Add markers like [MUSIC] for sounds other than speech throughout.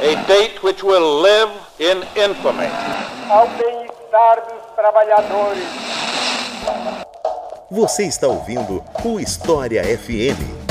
A date which will live in infamy. Ao bem-estar dos trabalhadores. Você está ouvindo o História FM.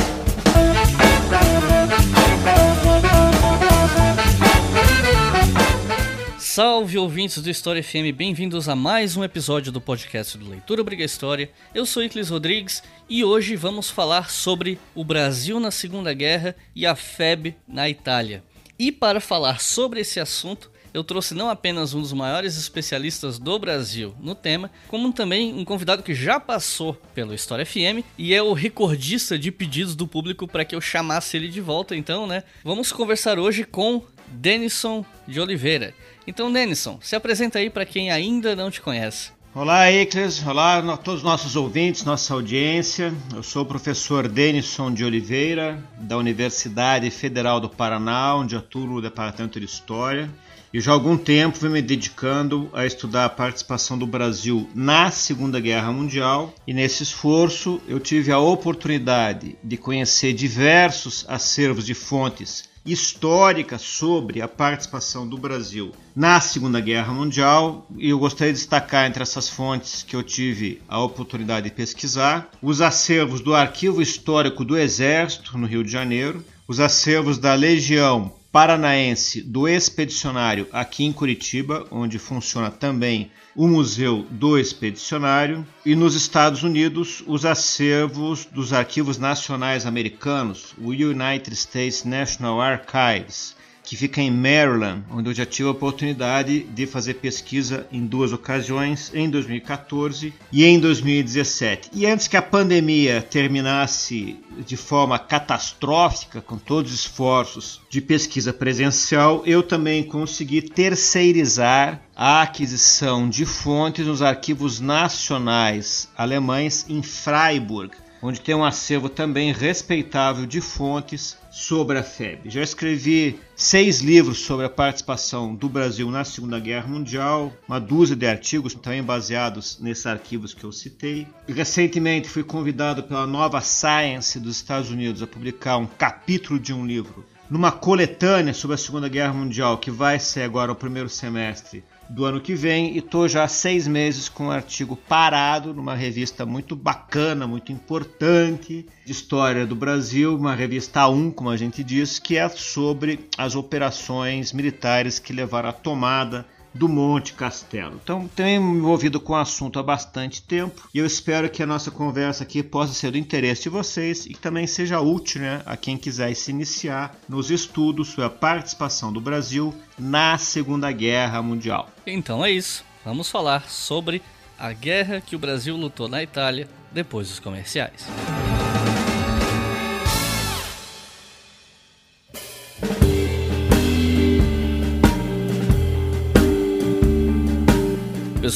Salve ouvintes do História FM, bem-vindos a mais um episódio do podcast do Leitura Briga História. Eu sou Iclis Rodrigues e hoje vamos falar sobre o Brasil na Segunda Guerra e a FEB na Itália. E para falar sobre esse assunto, eu trouxe não apenas um dos maiores especialistas do Brasil no tema, como também um convidado que já passou pelo História FM e é o recordista de pedidos do público para que eu chamasse ele de volta. Então, né, vamos conversar hoje com Denison de Oliveira. Então, Denison, se apresenta aí para quem ainda não te conhece. Olá, Icles. Olá a todos os nossos ouvintes, nossa audiência. Eu sou o professor Denison de Oliveira, da Universidade Federal do Paraná, onde atuo no Departamento de História. E já há algum tempo venho me dedicando a estudar a participação do Brasil na Segunda Guerra Mundial. E nesse esforço eu tive a oportunidade de conhecer diversos acervos de fontes histórica sobre a participação do Brasil na Segunda Guerra Mundial. E eu gostaria de destacar entre essas fontes que eu tive a oportunidade de pesquisar os acervos do Arquivo Histórico do Exército no Rio de Janeiro, os acervos da Legião Paranaense do Expedicionário aqui em Curitiba, onde funciona também o Museu do Expedicionário, e nos Estados Unidos, os acervos dos arquivos nacionais americanos, o United States National Archives, que fica em Maryland, onde eu já tive a oportunidade de fazer pesquisa em duas ocasiões, em 2014 e em 2017. E antes que a pandemia terminasse de forma catastrófica, com todos os esforços de pesquisa presencial, eu também consegui terceirizar a aquisição de fontes nos arquivos nacionais alemães em Freiburg, onde tem um acervo também respeitável de fontes sobre a FEB. Já escrevi seis livros sobre a participação do Brasil na Segunda Guerra Mundial, uma dúzia de artigos também baseados nesses arquivos que eu citei. Recentemente fui convidado pela Nova Science dos Estados Unidos a publicar um capítulo de um livro numa coletânea sobre a Segunda Guerra Mundial que vai ser agora no primeiro semestre do ano que vem e estou já há seis meses com um artigo parado numa revista muito bacana, muito importante de história do Brasil, uma revista A1, como a gente diz, que é sobre as operações militares que levaram à tomada do Monte Castelo. Então, tenho me envolvido com o assunto há bastante tempo e eu espero que a nossa conversa aqui possa ser do interesse de vocês e que também seja útil né, a quem quiser se iniciar nos estudos sobre a participação do Brasil na Segunda Guerra Mundial. Então é isso. Vamos falar sobre a guerra que o Brasil lutou na Itália depois dos comerciais.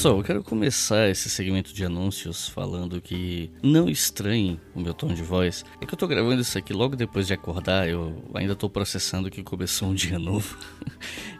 Pessoal, eu quero começar esse segmento de anúncios falando que não estranhe o meu tom de voz. É que eu tô gravando isso aqui logo depois de acordar, eu ainda tô processando que começou um dia [LAUGHS] novo.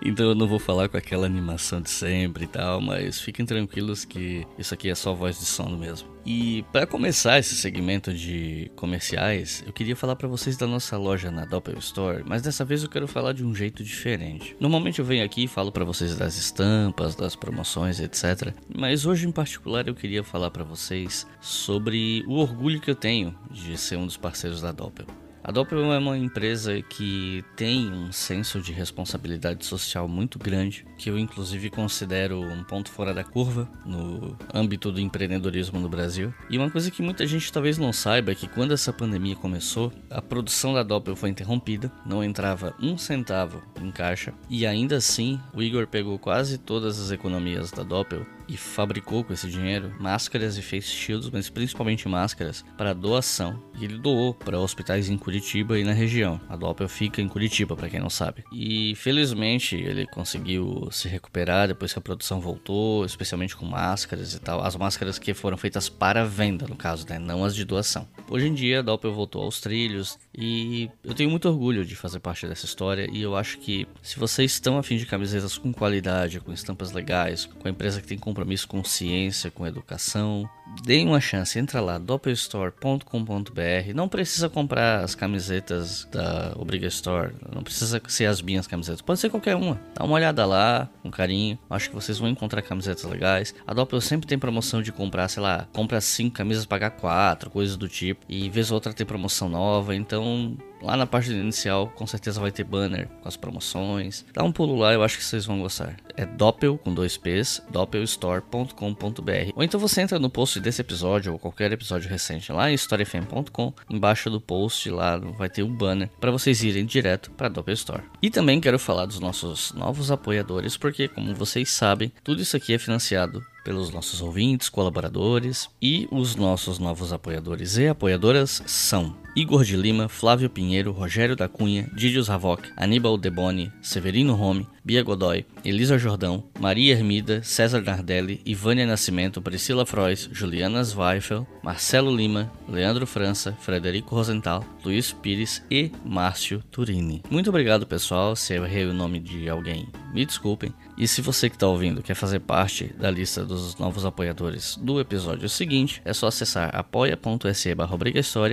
então eu não vou falar com aquela animação de sempre e tal, mas fiquem tranquilos que isso aqui é só voz de sono mesmo. E para começar esse segmento de comerciais, eu queria falar para vocês da nossa loja na Doppel Store, mas dessa vez eu quero falar de um jeito diferente. Normalmente eu venho aqui e falo para vocês das estampas, das promoções, etc. Mas hoje em particular eu queria falar para vocês sobre o orgulho que eu tenho de ser um dos parceiros da Doppel. A Doppel é uma empresa que tem um senso de responsabilidade social muito grande, que eu inclusive considero um ponto fora da curva no âmbito do empreendedorismo no Brasil. E uma coisa que muita gente talvez não saiba é que quando essa pandemia começou, a produção da Doppel foi interrompida, não entrava um centavo em caixa, e ainda assim o Igor pegou quase todas as economias da Doppel e fabricou com esse dinheiro máscaras e face shields, mas principalmente máscaras, para doação. E ele doou para hospitais em Curitiba e na região. A Doppel fica em Curitiba, para quem não sabe. E felizmente ele conseguiu se recuperar depois que a produção voltou, especialmente com máscaras e tal. As máscaras que foram feitas para venda, no caso, né? não as de doação. Hoje em dia a Doppel voltou aos trilhos e eu tenho muito orgulho de fazer parte dessa história. E eu acho que se vocês estão afim de camisetas com qualidade, com estampas legais, com a empresa que tem compromisso com ciência, com educação, deem uma chance, entra lá, doppelstore.com.br. Não precisa comprar as camisetas da Obriga Store, não precisa ser as minhas camisetas, pode ser qualquer uma. Dá uma olhada lá, com carinho. Acho que vocês vão encontrar camisetas legais. A Doppel sempre tem promoção de comprar, sei lá, compra 5 camisas, pagar 4, coisas do tipo. E vez ou outra tem promoção nova, então Lá na página inicial, com certeza vai ter banner com as promoções. Dá um pulo lá, eu acho que vocês vão gostar. É doppel com dois P's, doppelstore.com.br. Ou então você entra no post desse episódio ou qualquer episódio recente lá em storyfm.com. Embaixo do post lá vai ter um banner para vocês irem direto para Doppel Store. E também quero falar dos nossos novos apoiadores, porque como vocês sabem, tudo isso aqui é financiado pelos nossos ouvintes, colaboradores e os nossos novos apoiadores e apoiadoras são Igor de Lima, Flávio Pinheiro, Rogério da Cunha, Didios Havok, Aníbal Deboni, Severino Rome, Bia Godoy, Elisa Jordão, Maria Hermida, César Nardelli, Ivânia Nascimento, Priscila Frois, Juliana Zweifel, Marcelo Lima, Leandro França, Frederico Rosenthal, Luiz Pires e Márcio Turini. Muito obrigado pessoal, se eu errei o nome de alguém, me desculpem. E se você que está ouvindo quer fazer parte da lista dos novos apoiadores do episódio seguinte, é só acessar apoia.se barra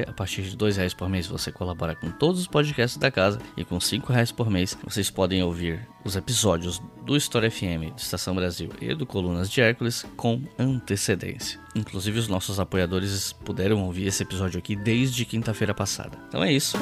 a partir de dois reais por mês você colabora com todos os podcasts da casa e com cinco reais por mês vocês podem ouvir os episódios do História FM, do Estação Brasil e do Colunas de Hércules com antecedência. Inclusive os nossos apoiadores puderam ouvir esse episódio aqui desde quinta-feira passada. Então é isso.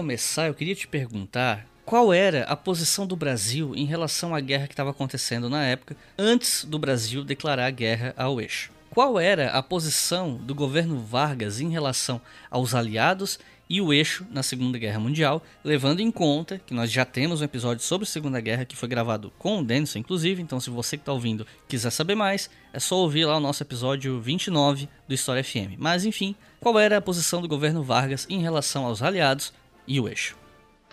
Começar, eu queria te perguntar qual era a posição do Brasil em relação à guerra que estava acontecendo na época, antes do Brasil declarar guerra ao eixo. Qual era a posição do governo Vargas em relação aos aliados e o eixo na Segunda Guerra Mundial, levando em conta que nós já temos um episódio sobre a Segunda Guerra que foi gravado com o Denison, inclusive. Então, se você que está ouvindo quiser saber mais, é só ouvir lá o nosso episódio 29 do História FM. Mas, enfim, qual era a posição do governo Vargas em relação aos aliados e o eixo.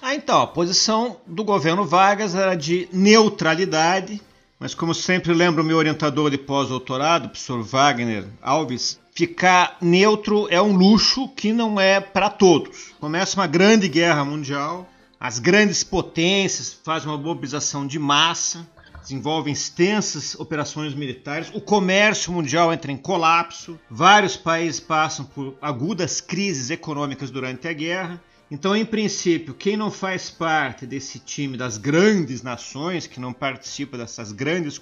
Ah, então, a posição do governo Vargas era de neutralidade, mas como sempre lembro o meu orientador de pós-doutorado, o professor Wagner Alves, ficar neutro é um luxo que não é para todos. Começa uma grande guerra mundial, as grandes potências fazem uma mobilização de massa, desenvolvem extensas operações militares, o comércio mundial entra em colapso, vários países passam por agudas crises econômicas durante a guerra, então, em princípio, quem não faz parte desse time das grandes nações, que não participa dessas grandes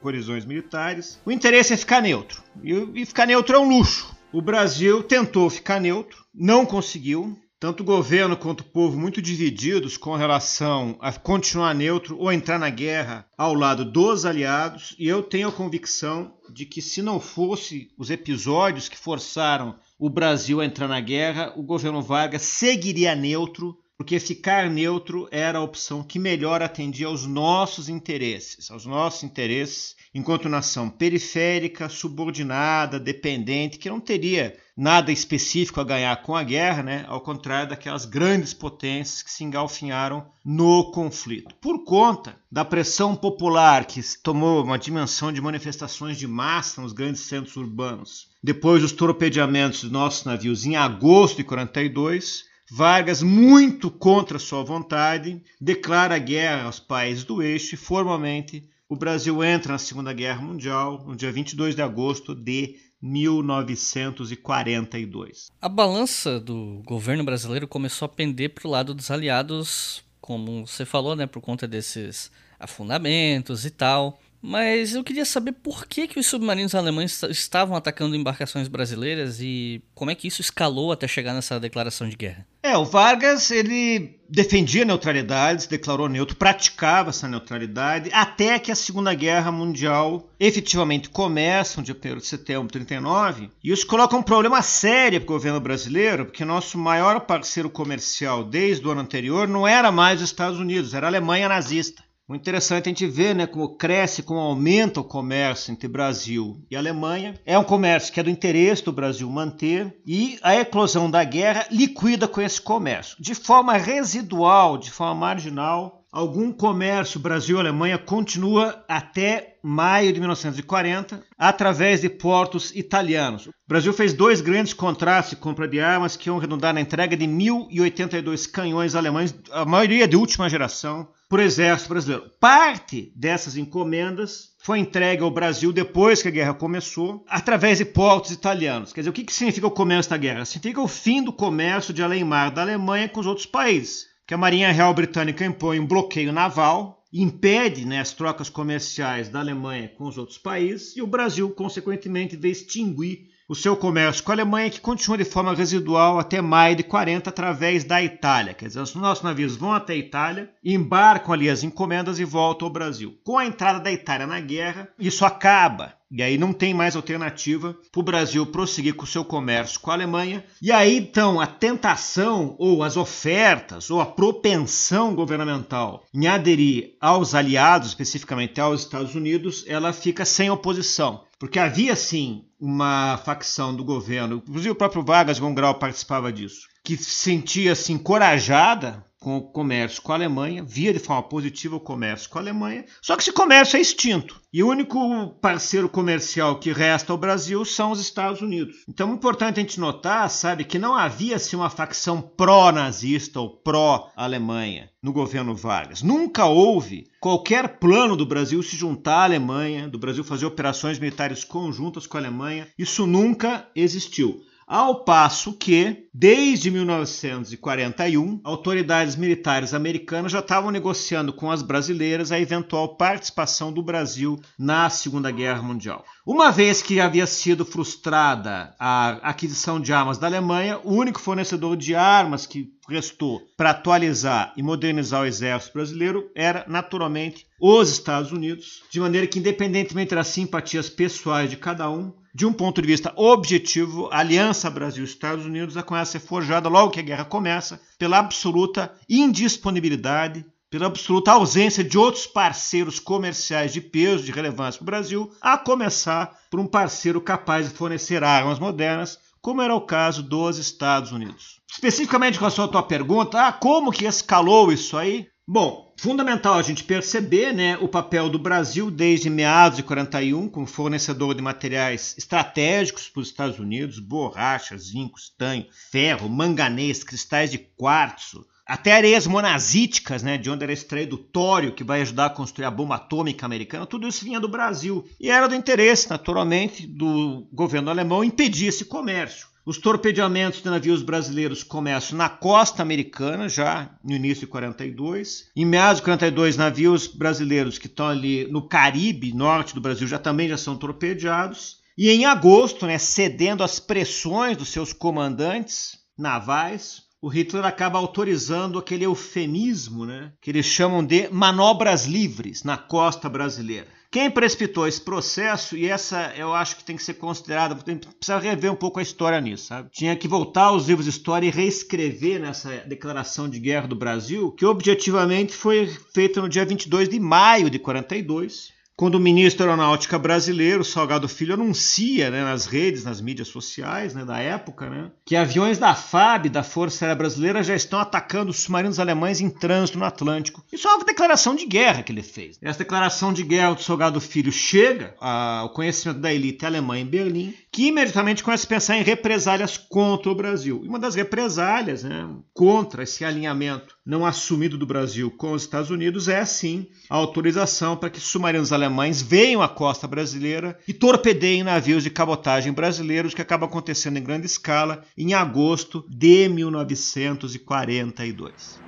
colisões militares, o interesse é ficar neutro. E ficar neutro é um luxo. O Brasil tentou ficar neutro, não conseguiu. Tanto o governo quanto o povo muito divididos com relação a continuar neutro ou entrar na guerra ao lado dos aliados, e eu tenho a convicção de que se não fosse os episódios que forçaram o Brasil entrar na guerra, o governo Vargas seguiria neutro, porque ficar neutro era a opção que melhor atendia aos nossos interesses, aos nossos interesses enquanto nação periférica, subordinada, dependente, que não teria nada específico a ganhar com a guerra, né? ao contrário daquelas grandes potências que se engalfinharam no conflito. Por conta da pressão popular que tomou uma dimensão de manifestações de massa nos grandes centros urbanos, depois dos torpedeamentos dos nossos navios em agosto de 42, Vargas, muito contra sua vontade, declara guerra aos países do eixo e formalmente o Brasil entra na Segunda Guerra Mundial no dia 22 de agosto de 1942. A balança do governo brasileiro começou a pender para o lado dos aliados, como você falou, né, por conta desses afundamentos e tal. Mas eu queria saber por que, que os submarinos alemães estavam atacando embarcações brasileiras e como é que isso escalou até chegar nessa declaração de guerra. É, o Vargas ele defendia a neutralidade, se declarou neutro, praticava essa neutralidade até que a Segunda Guerra Mundial efetivamente começa, no dia 1 de setembro de 39, e isso coloca um problema sério para o governo brasileiro, porque nosso maior parceiro comercial desde o ano anterior não era mais os Estados Unidos, era a Alemanha nazista. Muito interessante a gente ver né, como cresce, como aumenta o comércio entre Brasil e Alemanha. É um comércio que é do interesse do Brasil manter e a eclosão da guerra liquida com esse comércio. De forma residual, de forma marginal, algum comércio Brasil-Alemanha continua até maio de 1940 através de portos italianos. O Brasil fez dois grandes contratos de compra de armas que iam redundar na entrega de 1.082 canhões alemães, a maioria de última geração, por exército brasileiro. Parte dessas encomendas foi entregue ao Brasil depois que a guerra começou, através de portos italianos. Quer dizer, o que, que significa o começo da guerra? Significa o fim do comércio de além-mar da Alemanha com os outros países. Que a Marinha Real Britânica impõe um bloqueio naval, impede né, as trocas comerciais da Alemanha com os outros países, e o Brasil, consequentemente, vê extinguir o seu comércio com a Alemanha, que continua de forma residual até maio de 40 através da Itália. Quer dizer, os nossos navios vão até a Itália, embarcam ali as encomendas e voltam ao Brasil. Com a entrada da Itália na guerra, isso acaba. E aí não tem mais alternativa para o Brasil prosseguir com o seu comércio com a Alemanha. E aí então a tentação, ou as ofertas, ou a propensão governamental em aderir aos aliados, especificamente aos Estados Unidos, ela fica sem oposição. Porque havia sim uma facção do governo, inclusive o próprio Vargas Grau participava disso, que se sentia assim encorajada com o comércio com a Alemanha, via de forma positiva o comércio com a Alemanha, só que esse comércio é extinto. E o único parceiro comercial que resta ao Brasil são os Estados Unidos. Então é importante a gente notar, sabe, que não havia assim, uma facção pró-nazista ou pró-Alemanha no governo Vargas. Nunca houve qualquer plano do Brasil se juntar à Alemanha, do Brasil fazer operações militares conjuntas com a Alemanha. Isso nunca existiu. Ao passo que, desde 1941, autoridades militares americanas já estavam negociando com as brasileiras a eventual participação do Brasil na Segunda Guerra Mundial. Uma vez que havia sido frustrada a aquisição de armas da Alemanha, o único fornecedor de armas que restou para atualizar e modernizar o exército brasileiro era, naturalmente, os Estados Unidos, de maneira que, independentemente das simpatias pessoais de cada um, de um ponto de vista objetivo, a aliança Brasil-Estados Unidos começa a ser forjada logo que a guerra começa, pela absoluta indisponibilidade, pela absoluta ausência de outros parceiros comerciais de peso, de relevância para o Brasil, a começar por um parceiro capaz de fornecer armas modernas, como era o caso dos Estados Unidos. Especificamente com a sua tua pergunta, ah, como que escalou isso aí? Bom, fundamental a gente perceber né, o papel do Brasil desde meados de 41 como fornecedor de materiais estratégicos para os Estados Unidos, borracha, zinco, estanho, ferro, manganês, cristais de quartzo, até areias monazíticas, né, de onde era extraído o tório que vai ajudar a construir a bomba atômica americana, tudo isso vinha do Brasil. E era do interesse, naturalmente, do governo alemão impedir esse comércio. Os torpedeamentos de navios brasileiros começam na costa americana, já no início de 42. Em meados de 42, navios brasileiros que estão ali no Caribe, norte do Brasil, já também já são torpedeados. E em agosto, né, cedendo às pressões dos seus comandantes navais, o Hitler acaba autorizando aquele eufemismo né, que eles chamam de manobras livres na costa brasileira. Quem precipitou esse processo, e essa eu acho que tem que ser considerada, precisa rever um pouco a história nisso, sabe? Tinha que voltar aos livros de história e reescrever nessa declaração de guerra do Brasil, que objetivamente foi feita no dia 22 de maio de 42, quando o ministro da Aeronáutica brasileiro, Salgado Filho, anuncia né, nas redes, nas mídias sociais né, da época, né, que aviões da FAB, da Força Aérea Brasileira, já estão atacando os submarinos alemães em trânsito no Atlântico. Isso é uma declaração de guerra que ele fez. Essa declaração de guerra do Salgado Filho chega ao conhecimento da elite alemã em Berlim, que imediatamente começa a pensar em represálias contra o Brasil. E uma das represálias né, contra esse alinhamento não assumido do Brasil com os Estados Unidos é, sim, a autorização para que submarinos alemães venham à costa brasileira e torpedeiem navios de cabotagem brasileiros, que acaba acontecendo em grande escala em agosto de 1942.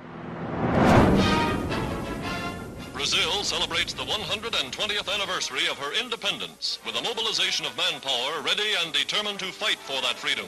Brazil celebrates the 120th anniversary of her independence with a mobilization of manpower ready and determined to fight for that freedom.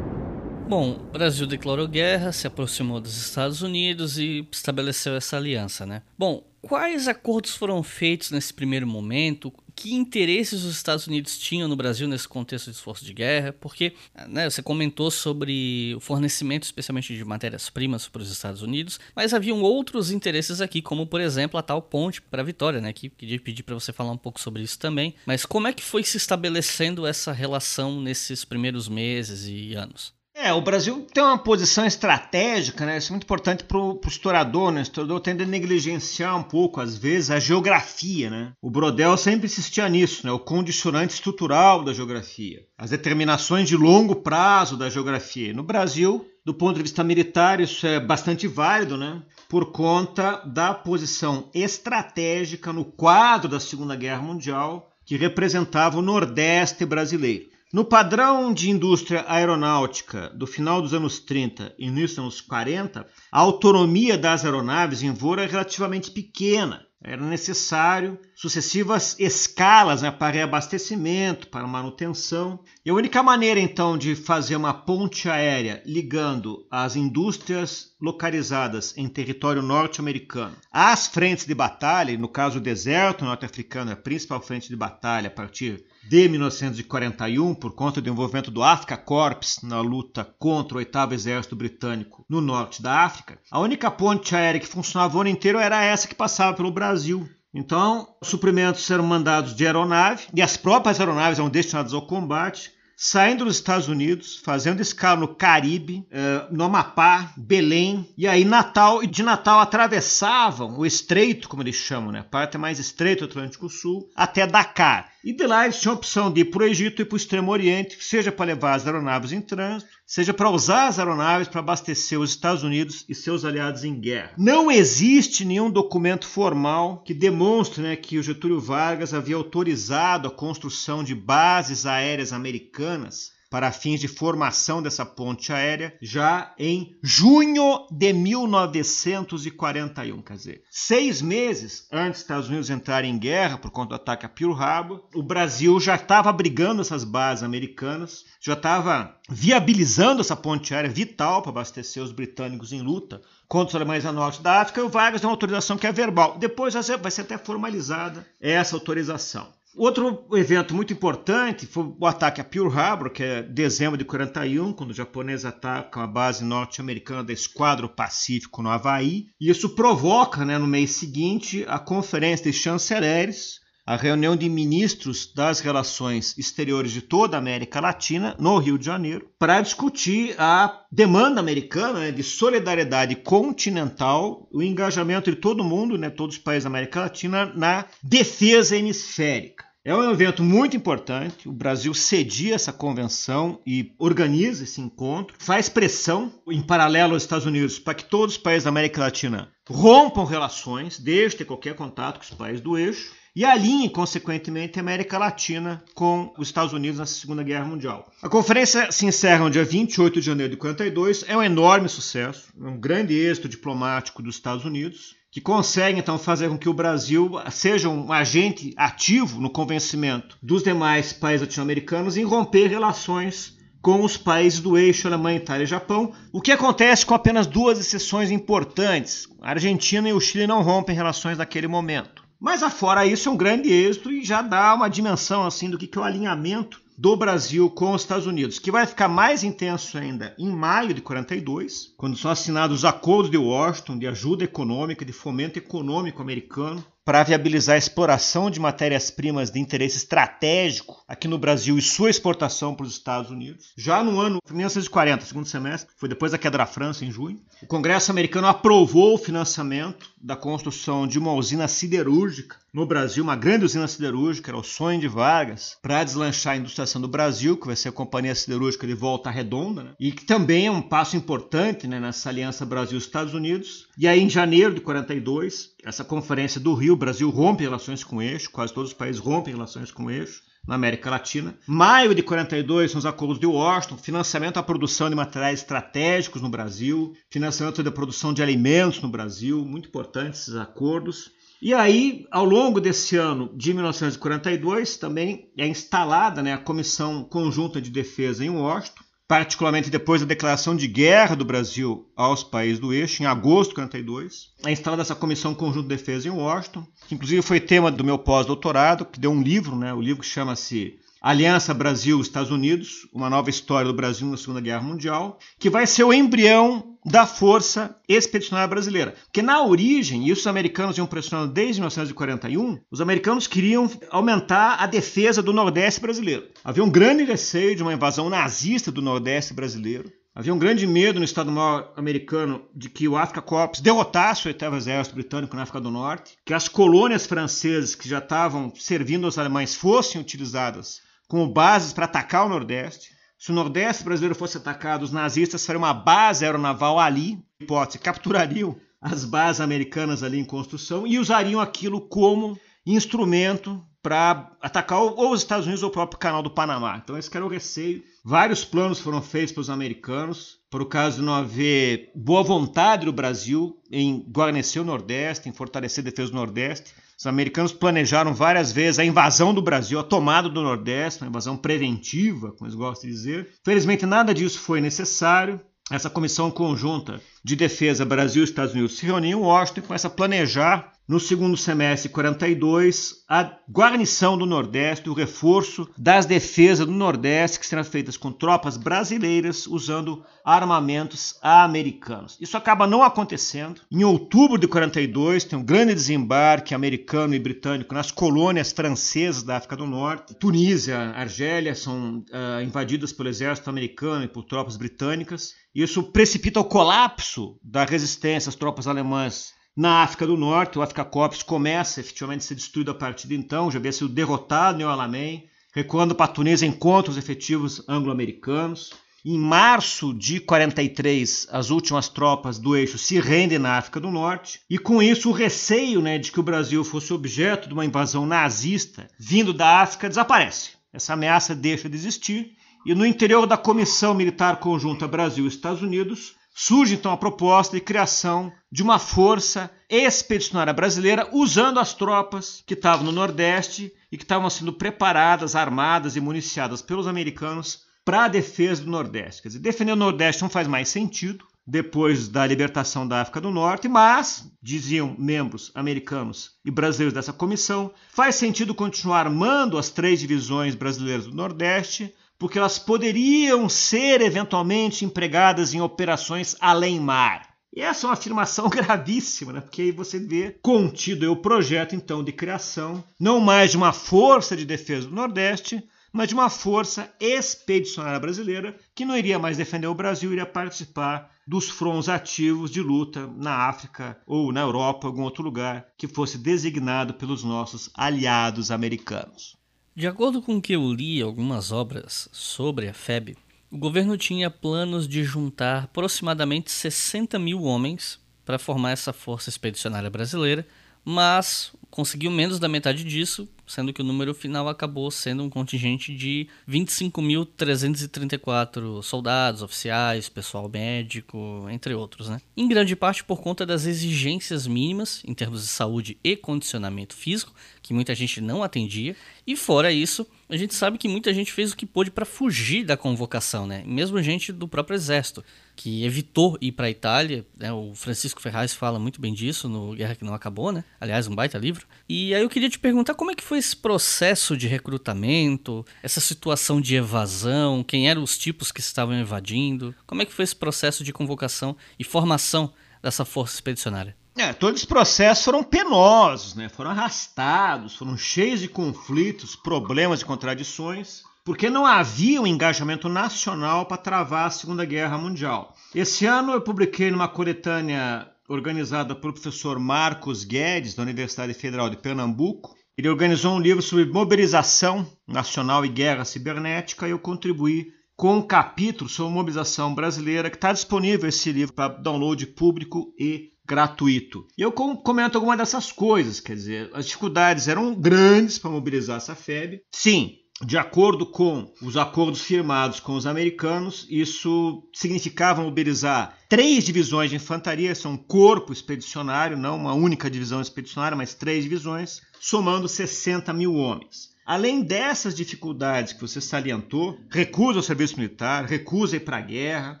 Bom, o Brasil declarou guerra, se aproximou dos Estados Unidos e estabeleceu essa aliança, né? Bom, quais acordos foram feitos nesse primeiro momento? Que interesses os Estados Unidos tinham no Brasil nesse contexto de esforço de guerra, porque né, você comentou sobre o fornecimento, especialmente de matérias-primas para os Estados Unidos, mas haviam outros interesses aqui, como por exemplo a tal ponte para a Vitória, né? Que queria pedir para você falar um pouco sobre isso também. Mas como é que foi se estabelecendo essa relação nesses primeiros meses e anos? É, o Brasil tem uma posição estratégica, né? Isso é muito importante para o historiador, né? O historiador tende a negligenciar um pouco, às vezes, a geografia, né? O Brodel sempre insistia nisso, né? O condicionante estrutural da geografia, as determinações de longo prazo da geografia. No Brasil, do ponto de vista militar, isso é bastante válido, né? Por conta da posição estratégica no quadro da Segunda Guerra Mundial que representava o Nordeste brasileiro. No padrão de indústria aeronáutica do final dos anos 30 e início dos anos 40, a autonomia das aeronaves em voo era relativamente pequena. Era necessário sucessivas escalas né, para reabastecimento, para manutenção. E a única maneira, então, de fazer uma ponte aérea ligando as indústrias localizadas em território norte-americano às frentes de batalha, no caso o deserto norte-africano é a principal frente de batalha a partir de 1941, por conta do envolvimento do Africa Corps na luta contra o 8 Exército Britânico no norte da África, a única ponte aérea que funcionava o ano inteiro era essa que passava pelo Brasil. Então, os suprimentos eram mandados de aeronave e as próprias aeronaves eram destinadas ao combate saindo dos Estados Unidos, fazendo escala no Caribe, eh, no Amapá, Belém, e aí Natal, e de Natal atravessavam o estreito, como eles chamam, né? a parte mais estreita do Atlântico Sul, até Dakar. E de lá eles tinham a opção de ir para o Egito e para o Extremo Oriente, seja para levar as aeronaves em trânsito, seja para usar as aeronaves para abastecer os Estados Unidos e seus aliados em guerra. Não existe nenhum documento formal que demonstre né, que o Getúlio Vargas havia autorizado a construção de bases aéreas americanas para fins de formação dessa ponte aérea já em junho de 1941. Quer dizer, seis meses antes dos Estados Unidos entrarem em guerra por conta do ataque a Pearl Harbor, o Brasil já estava abrigando essas bases americanas, já estava viabilizando essa ponte aérea vital para abastecer os britânicos em luta contra os alemães a norte da África, e o Vargas deu uma autorização que é verbal. Depois vai ser até formalizada essa autorização. Outro evento muito importante foi o ataque a Pearl Harbor, que é dezembro de 41, quando os japoneses atacam a base norte-americana da Esquadra Pacífico no Havaí. E isso provoca, né, no mês seguinte, a Conferência de Chanceleres, a reunião de ministros das relações exteriores de toda a América Latina, no Rio de Janeiro, para discutir a demanda americana né, de solidariedade continental, o engajamento de todo mundo, né, todos os países da América Latina, na defesa hemisférica. É um evento muito importante. O Brasil cedia essa convenção e organiza esse encontro, faz pressão em paralelo aos Estados Unidos para que todos os países da América Latina rompam relações, deixem ter qualquer contato com os países do eixo e alinhe, consequentemente, a América Latina com os Estados Unidos na Segunda Guerra Mundial. A conferência se encerra no dia 28 de janeiro de 42, é um enorme sucesso, um grande êxito diplomático dos Estados Unidos que consegue então fazer com que o Brasil seja um agente ativo no convencimento dos demais países latino-americanos em romper relações com os países do eixo Alemanha, Itália e Japão, o que acontece com apenas duas exceções importantes. A Argentina e o Chile não rompem relações naquele momento. Mas afora isso é um grande êxito e já dá uma dimensão assim do que é o alinhamento do Brasil com os Estados Unidos, que vai ficar mais intenso ainda em maio de 42, quando são assinados os acordos de Washington de ajuda econômica, de fomento econômico americano, para viabilizar a exploração de matérias-primas de interesse estratégico aqui no Brasil e sua exportação para os Estados Unidos. Já no ano 1940, segundo semestre, foi depois da queda da França, em junho, o Congresso americano aprovou o financiamento da construção de uma usina siderúrgica no Brasil, uma grande usina siderúrgica, era o sonho de Vargas, para deslanchar a industriação do Brasil, que vai ser a Companhia Siderúrgica de Volta Redonda, né? e que também é um passo importante né, nessa aliança Brasil-Estados Unidos. E aí, em janeiro de 42, essa conferência do Rio, o Brasil rompe relações com o eixo, quase todos os países rompem relações com o eixo na América Latina. Maio de 42 são os acordos de Washington, financiamento à produção de materiais estratégicos no Brasil, financiamento da produção de alimentos no Brasil, muito importantes esses acordos. E aí, ao longo desse ano de 1942, também é instalada né, a Comissão Conjunta de Defesa em Washington, particularmente depois da declaração de guerra do Brasil aos países do eixo, em agosto de 1942. É instalada essa Comissão Conjunta de Defesa em Washington, que inclusive foi tema do meu pós-doutorado, que deu um livro, né, o livro que chama-se Aliança Brasil-Estados Unidos, uma nova história do Brasil na Segunda Guerra Mundial, que vai ser o embrião da Força Expedicionária Brasileira. Porque na origem, e os americanos iam pressionando desde 1941, os americanos queriam aumentar a defesa do Nordeste brasileiro. Havia um grande receio de uma invasão nazista do Nordeste brasileiro Havia um grande medo no Estado-Maior americano de que o Africa Corps derrotasse o oitavo exército britânico na África do Norte, que as colônias francesas que já estavam servindo aos alemães fossem utilizadas como bases para atacar o Nordeste. Se o Nordeste brasileiro fosse atacado, os nazistas fariam uma base aeronaval ali, hipótese, capturariam as bases americanas ali em construção e usariam aquilo como instrumento para atacar ou os Estados Unidos ou o próprio canal do Panamá. Então esse era o receio. Vários planos foram feitos pelos americanos, por o caso de não haver boa vontade do Brasil em guarnecer o Nordeste, em fortalecer a defesa do Nordeste. Os americanos planejaram várias vezes a invasão do Brasil, a tomada do Nordeste, uma invasão preventiva, como eles gostam de dizer. Felizmente nada disso foi necessário. Essa comissão conjunta de defesa Brasil e Estados Unidos se reuniu em Washington e começa a planejar no segundo semestre 42, a guarnição do Nordeste, o reforço das defesas do Nordeste, que serão feitas com tropas brasileiras usando armamentos americanos. Isso acaba não acontecendo. Em outubro de 42, tem um grande desembarque americano e britânico nas colônias francesas da África do Norte. Tunísia, Argélia são uh, invadidas pelo exército americano e por tropas britânicas. Isso precipita o colapso da resistência às tropas alemãs na África do Norte, o África Corps começa efetivamente a ser destruído a partir de então, já havia sido derrotado em Alamein, recuando para Tunísia encontra os efetivos anglo-americanos. Em março de 43, as últimas tropas do eixo se rendem na África do Norte, e com isso o receio né, de que o Brasil fosse objeto de uma invasão nazista vindo da África desaparece. Essa ameaça deixa de existir, e no interior da Comissão Militar Conjunta Brasil-Estados Unidos, surge então a proposta de criação de uma força expedicionária brasileira usando as tropas que estavam no Nordeste e que estavam sendo preparadas, armadas e municiadas pelos americanos para a defesa do Nordeste. Quer dizer, defender o Nordeste não faz mais sentido depois da libertação da África do Norte, mas, diziam membros americanos e brasileiros dessa comissão, faz sentido continuar armando as três divisões brasileiras do Nordeste porque elas poderiam ser eventualmente empregadas em operações além mar. E essa é uma afirmação [LAUGHS] gravíssima, né? porque aí você vê contido o projeto então de criação não mais de uma força de defesa do Nordeste, mas de uma força expedicionária brasileira que não iria mais defender o Brasil, iria participar dos fronts ativos de luta na África ou na Europa, algum outro lugar que fosse designado pelos nossos aliados americanos. De acordo com o que eu li algumas obras sobre a FEB, o governo tinha planos de juntar aproximadamente 60 mil homens para formar essa força expedicionária brasileira, mas conseguiu menos da metade disso sendo que o número final acabou sendo um contingente de 25.334 soldados, oficiais, pessoal médico, entre outros, né? Em grande parte por conta das exigências mínimas em termos de saúde e condicionamento físico, que muita gente não atendia, e fora isso, a gente sabe que muita gente fez o que pôde para fugir da convocação, né? Mesmo gente do próprio exército, que evitou ir para a Itália, né? O Francisco Ferraz fala muito bem disso no Guerra que não acabou, né? Aliás, um baita livro. E aí eu queria te perguntar como é que foi esse processo de recrutamento, essa situação de evasão, quem eram os tipos que estavam evadindo, como é que foi esse processo de convocação e formação dessa força expedicionária? É, todos os processos foram penosos, né? foram arrastados, foram cheios de conflitos, problemas e contradições, porque não havia um engajamento nacional para travar a Segunda Guerra Mundial. Esse ano eu publiquei numa coletânea organizada pelo professor Marcos Guedes, da Universidade Federal de Pernambuco. Ele organizou um livro sobre mobilização nacional e guerra cibernética e eu contribuí com um capítulo sobre mobilização brasileira que está disponível esse livro para download público e gratuito. E eu comento algumas dessas coisas, quer dizer, as dificuldades eram grandes para mobilizar essa FEB. Sim, de acordo com os acordos firmados com os americanos, isso significava mobilizar três divisões de infantaria, isso é um corpo expedicionário, não uma única divisão expedicionária, mas três divisões, somando 60 mil homens. Além dessas dificuldades que você salientou, recusa ao serviço militar, recusa ir para a guerra,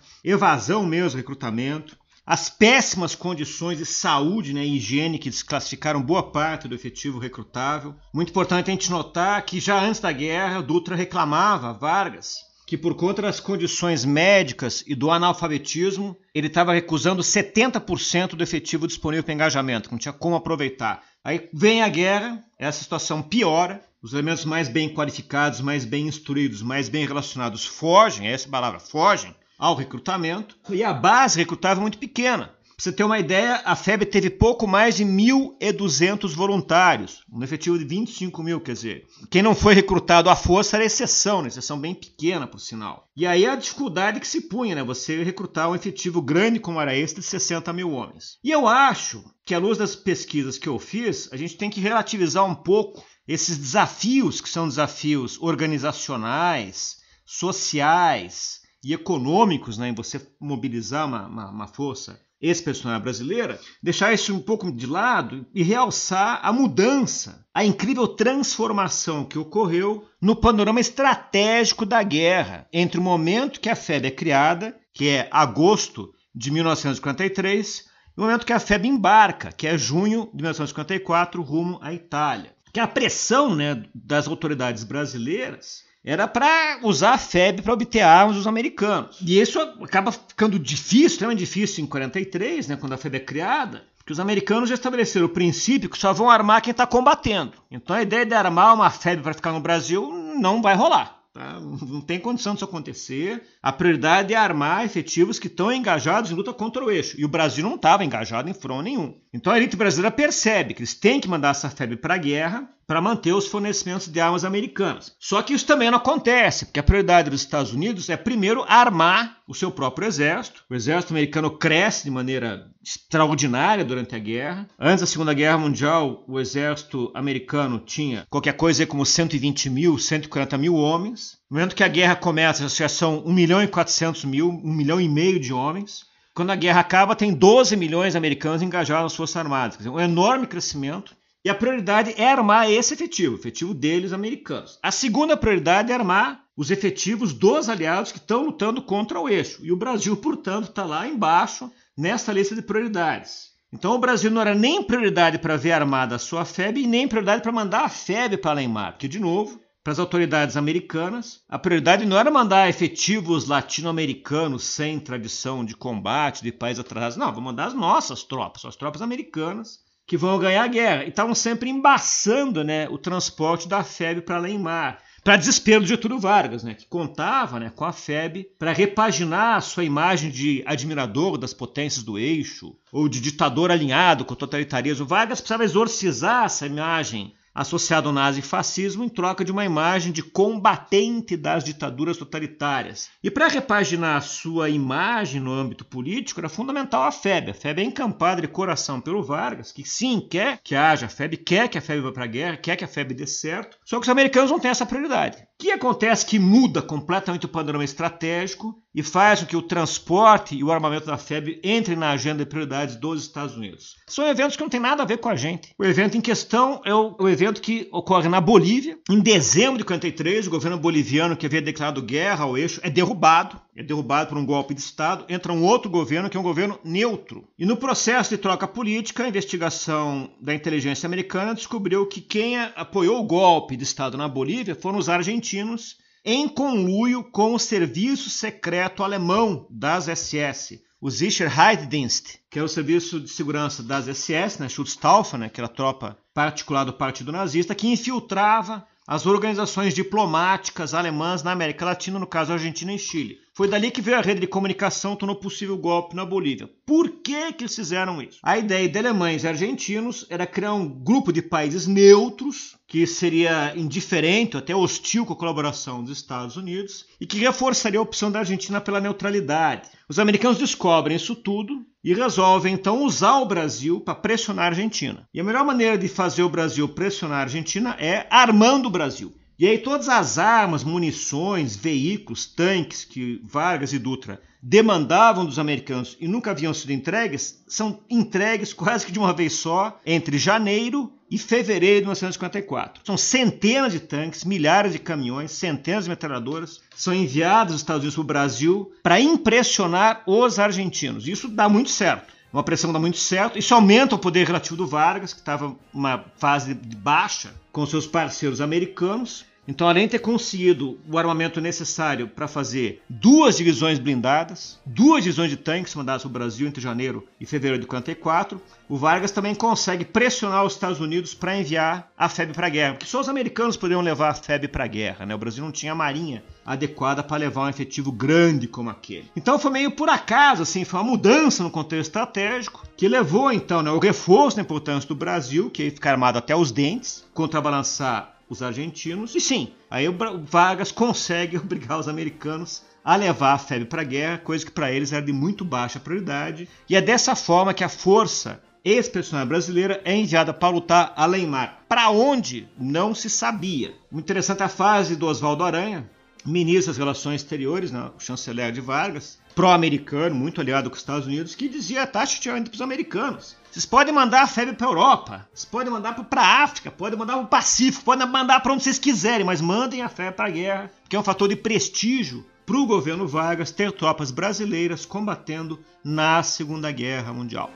evasão mesmo, recrutamento, as péssimas condições de saúde né, e higiene que desclassificaram boa parte do efetivo recrutável. Muito importante a gente notar que já antes da guerra, Dutra reclamava a Vargas que por conta das condições médicas e do analfabetismo, ele estava recusando 70% do efetivo disponível para engajamento, não tinha como aproveitar. Aí vem a guerra, essa situação piora, os elementos mais bem qualificados, mais bem instruídos, mais bem relacionados fogem, essa é palavra, fogem, ao recrutamento e a base recrutava muito pequena. Pra você ter uma ideia, a FEB teve pouco mais de 1.200 voluntários, um efetivo de 25 mil, quer dizer. Quem não foi recrutado à força era exceção, uma exceção bem pequena, por sinal. E aí a dificuldade que se punha, né? Você recrutar um efetivo grande como era esse de 60 mil homens. E eu acho que, à luz das pesquisas que eu fiz, a gente tem que relativizar um pouco esses desafios, que são desafios organizacionais, sociais e econômicos, né? Em você mobilizar uma, uma, uma força esse personagem brasileira, deixar isso um pouco de lado e realçar a mudança, a incrível transformação que ocorreu no panorama estratégico da guerra entre o momento que a FEB é criada, que é agosto de 1953, e o momento que a FEB embarca, que é junho de 1954, rumo à Itália. Que a pressão né, das autoridades brasileiras era para usar a FEB para obter armas dos americanos. E isso acaba ficando difícil, extremamente difícil em 43, né, quando a FEB é criada, porque os americanos já estabeleceram o princípio que só vão armar quem está combatendo. Então a ideia de armar uma FEB para ficar no Brasil não vai rolar. Tá? Não tem condição disso acontecer. A prioridade é armar efetivos que estão engajados em luta contra o eixo. E o Brasil não estava engajado em front nenhum. Então a elite brasileira percebe que eles têm que mandar essa FEB para a guerra para manter os fornecimentos de armas americanas. Só que isso também não acontece, porque a prioridade dos Estados Unidos é primeiro armar o seu próprio exército. O exército americano cresce de maneira extraordinária durante a guerra. Antes da Segunda Guerra Mundial, o exército americano tinha qualquer coisa como 120 mil, 140 mil homens. No momento que a guerra começa, já são 1 milhão e 400 mil, 1 milhão e meio de homens. Quando a guerra acaba, tem 12 milhões de americanos engajados nas Forças Armadas. Quer dizer, um enorme crescimento e a prioridade é armar esse efetivo, efetivo deles americanos. A segunda prioridade é armar os efetivos dos aliados que estão lutando contra o eixo. E o Brasil, portanto, está lá embaixo nessa lista de prioridades. Então o Brasil não era nem prioridade para ver armada a sua FEB e nem prioridade para mandar a FEB para em mar, porque, de novo, para as autoridades americanas, a prioridade não era mandar efetivos latino-americanos sem tradição de combate, de países atrasados. Não, vou mandar as nossas tropas, as tropas americanas, que vão ganhar a guerra. E estavam sempre embaçando né, o transporte da FEB para além mar. Para desespero de Getúlio Vargas, né, que contava né, com a FEB para repaginar sua imagem de admirador das potências do eixo, ou de ditador alinhado com o totalitarismo. Vargas precisava exorcizar essa imagem associado ao nazifascismo em troca de uma imagem de combatente das ditaduras totalitárias. E para repaginar sua imagem no âmbito político, era fundamental a FEB. A FEB é encampada de coração pelo Vargas, que sim, quer que haja a FEB, quer que a FEB vá para a guerra, quer que a FEB dê certo, só que os americanos não têm essa prioridade. Que acontece que muda completamente o panorama estratégico e faz com que o transporte e o armamento da FEB entrem na agenda de prioridades dos Estados Unidos. São eventos que não têm nada a ver com a gente. O evento em questão é o, o evento que ocorre na Bolívia. Em dezembro de 53, o governo boliviano que havia declarado guerra ao eixo é derrubado. É derrubado por um golpe de Estado. Entra um outro governo que é um governo neutro. E no processo de troca política, a investigação da inteligência americana descobriu que quem apoiou o golpe de Estado na Bolívia foram os argentinos em conluio com o serviço secreto alemão das SS, o Sicherheitsdienst, que é o serviço de segurança das SS, né, Schutzstaufe, né, aquela tropa particular do Partido Nazista, que infiltrava as organizações diplomáticas alemãs na América Latina, no caso Argentina e Chile. Foi dali que veio a rede de comunicação tornou possível o golpe na Bolívia. Por que, que eles fizeram isso? A ideia de alemães e argentinos era criar um grupo de países neutros, que seria indiferente, até hostil com a colaboração dos Estados Unidos, e que reforçaria a opção da Argentina pela neutralidade. Os americanos descobrem isso tudo e resolvem então usar o Brasil para pressionar a Argentina. E a melhor maneira de fazer o Brasil pressionar a Argentina é armando o Brasil. E aí todas as armas, munições, veículos, tanques que Vargas e Dutra demandavam dos americanos e nunca haviam sido entregues, são entregues quase que de uma vez só entre janeiro e fevereiro de 1954. São centenas de tanques, milhares de caminhões, centenas de metralhadoras são enviados dos Estados Unidos para o Brasil para impressionar os argentinos. Isso dá muito certo uma pressão dá muito certo. Isso aumenta o poder relativo do Vargas, que estava uma fase de baixa com seus parceiros americanos. Então, além de ter conseguido o armamento necessário para fazer duas divisões blindadas, duas divisões de tanques mandadas para o Brasil entre janeiro e fevereiro de 44, o Vargas também consegue pressionar os Estados Unidos para enviar a FEB para a guerra, porque só os americanos poderiam levar a FEB para a guerra, né? O Brasil não tinha marinha adequada para levar um efetivo grande como aquele. Então foi meio por acaso, assim, foi uma mudança no contexto estratégico que levou então né, o reforço da importância do Brasil, que fica armado até os dentes, contrabalançar os argentinos. E sim, aí o Vargas [LAUGHS] consegue obrigar os americanos a levar a febre para a guerra, coisa que para eles era de muito baixa prioridade. E é dessa forma que a força expedicionária brasileira é enviada para lutar além mar. Para onde? Não se sabia. Muito interessante a fase do Oswaldo Aranha, ministro das Relações Exteriores, né, o chanceler de Vargas, pró-americano, muito aliado com os Estados Unidos, que dizia taxa de para os americanos. Vocês podem mandar a febre para Europa, vocês podem mandar para a África, podem mandar para o Pacífico, podem mandar para onde vocês quiserem, mas mandem a febre para a guerra, que é um fator de prestígio para o governo Vargas ter tropas brasileiras combatendo na Segunda Guerra Mundial.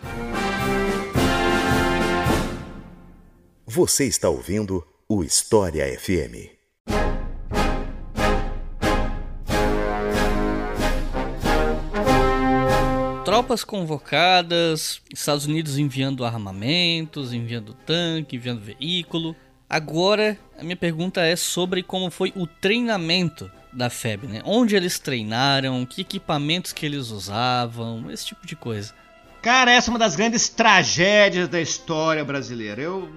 Você está ouvindo o História FM. Tropas convocadas, Estados Unidos enviando armamentos, enviando tanque, enviando veículo. Agora, a minha pergunta é sobre como foi o treinamento da FEB, né? Onde eles treinaram, que equipamentos que eles usavam, esse tipo de coisa. Cara, essa é uma das grandes tragédias da história brasileira. Eu,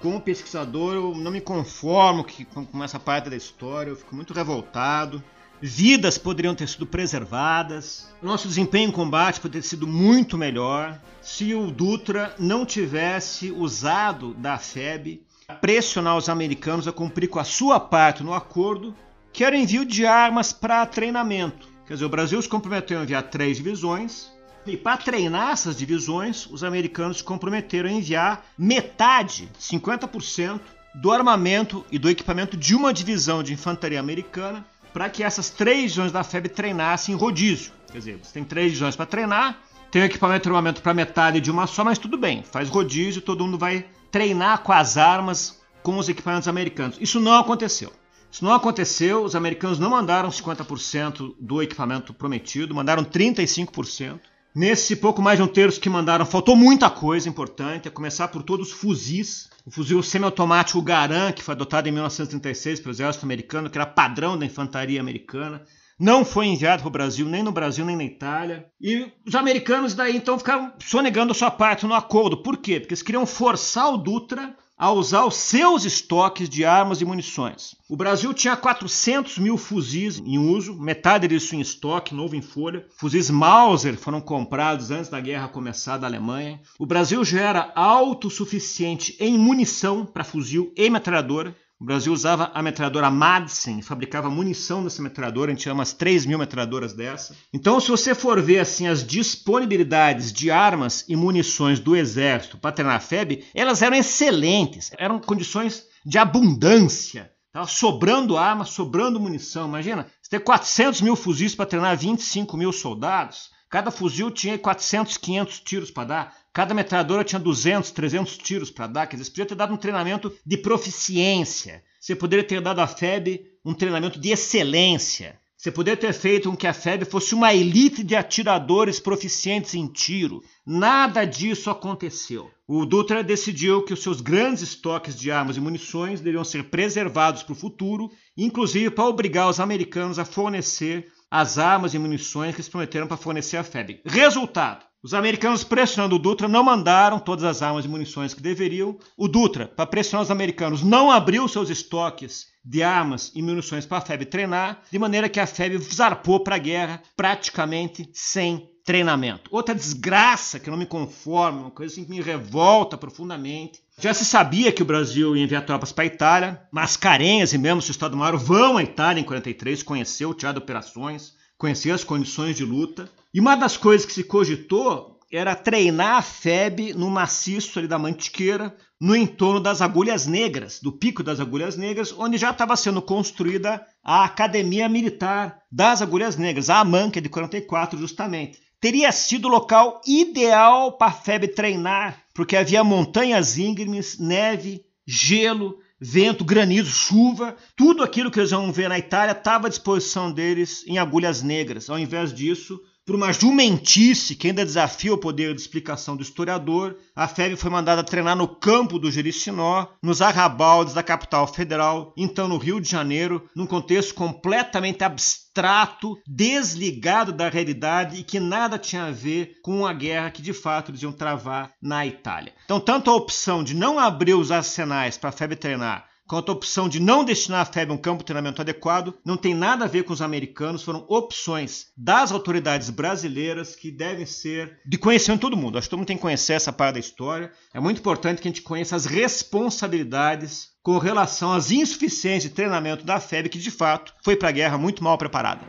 como pesquisador, eu não me conformo com essa parte da história, eu fico muito revoltado vidas poderiam ter sido preservadas, nosso desempenho em combate poderia ter sido muito melhor se o Dutra não tivesse usado da FEB pressionar os americanos a cumprir com a sua parte no acordo, que era o envio de armas para treinamento. Quer dizer, o Brasil se comprometeu a enviar três divisões, e para treinar essas divisões, os americanos se comprometeram a enviar metade, 50%, do armamento e do equipamento de uma divisão de infantaria americana para que essas três divisões da FEB treinassem em rodízio. Quer dizer, você tem três divisões para treinar, tem o equipamento de treinamento para metade de uma só, mas tudo bem, faz rodízio, todo mundo vai treinar com as armas, com os equipamentos americanos. Isso não aconteceu. Isso não aconteceu, os americanos não mandaram 50% do equipamento prometido, mandaram 35%. Nesse pouco mais de um terço que mandaram, faltou muita coisa importante, a começar por todos os fuzis. O fuzil semiautomático Garand, que foi adotado em 1936 pelo exército americano, que era padrão da infantaria americana, não foi enviado para o Brasil, nem no Brasil, nem na Itália. E os americanos daí então ficaram sonegando a sua parte no acordo. Por quê? Porque eles queriam forçar o Dutra a usar os seus estoques de armas e munições. O Brasil tinha 400 mil fuzis em uso, metade disso em estoque, novo em folha. Fuzis Mauser foram comprados antes da guerra começar da Alemanha. O Brasil já era autossuficiente em munição para fuzil e metralhadora. O Brasil usava a metralhadora Madsen, fabricava munição dessa metralhadora, a gente tinha umas 3 mil metralhadoras dessa. Então, se você for ver assim as disponibilidades de armas e munições do exército para treinar a FEB, elas eram excelentes, eram condições de abundância. Tava sobrando arma, sobrando munição. Imagina, você ter 400 mil fuzis para treinar 25 mil soldados. Cada fuzil tinha 400, 500 tiros para dar. Cada metralhadora tinha 200, 300 tiros para dar. Quer dizer, você podia ter dado um treinamento de proficiência. Você poderia ter dado à FEB um treinamento de excelência. Você poderia ter feito com que a FEB fosse uma elite de atiradores proficientes em tiro. Nada disso aconteceu. O Dutra decidiu que os seus grandes estoques de armas e munições deveriam ser preservados para o futuro, inclusive para obrigar os americanos a fornecer as armas e munições que eles prometeram para fornecer à FEB. Resultado: os americanos pressionando o Dutra não mandaram todas as armas e munições que deveriam. O Dutra, para pressionar os americanos, não abriu seus estoques de armas e munições para a FEB treinar, de maneira que a FEB zarpou para a guerra praticamente sem treinamento. Outra desgraça que não me conformo, uma coisa assim que me revolta profundamente. Já se sabia que o Brasil ia enviar tropas para a Itália, Mascarenhas e mesmo o Estado-Maior vão à Itália em 43, conhecer o teatro de operações, conhecer as condições de luta. E uma das coisas que se cogitou era treinar a FEB no maciço ali da Mantiqueira, no entorno das Agulhas Negras, do Pico das Agulhas Negras, onde já estava sendo construída a Academia Militar das Agulhas Negras, a AMAN, que é de 44 justamente. Teria sido o local ideal para a FEB treinar, porque havia montanhas íngremes, neve, gelo, vento, granizo, chuva, tudo aquilo que eles vão ver na Itália estava à disposição deles em agulhas negras. Ao invés disso, por uma jumentice que ainda desafia o poder de explicação do historiador, a FEB foi mandada treinar no campo do Jericinó, nos arrabaldes da capital federal, então no Rio de Janeiro, num contexto completamente abstrato, desligado da realidade e que nada tinha a ver com a guerra que de fato eles iam travar na Itália. Então, tanto a opção de não abrir os arsenais para a FEB treinar quanto à opção de não destinar a FEB um campo de treinamento adequado, não tem nada a ver com os americanos, foram opções das autoridades brasileiras que devem ser de conhecimento todo mundo. Acho que todo mundo tem que conhecer essa parte da história. É muito importante que a gente conheça as responsabilidades com relação às insuficiências de treinamento da FEB, que de fato foi para a guerra muito mal preparada.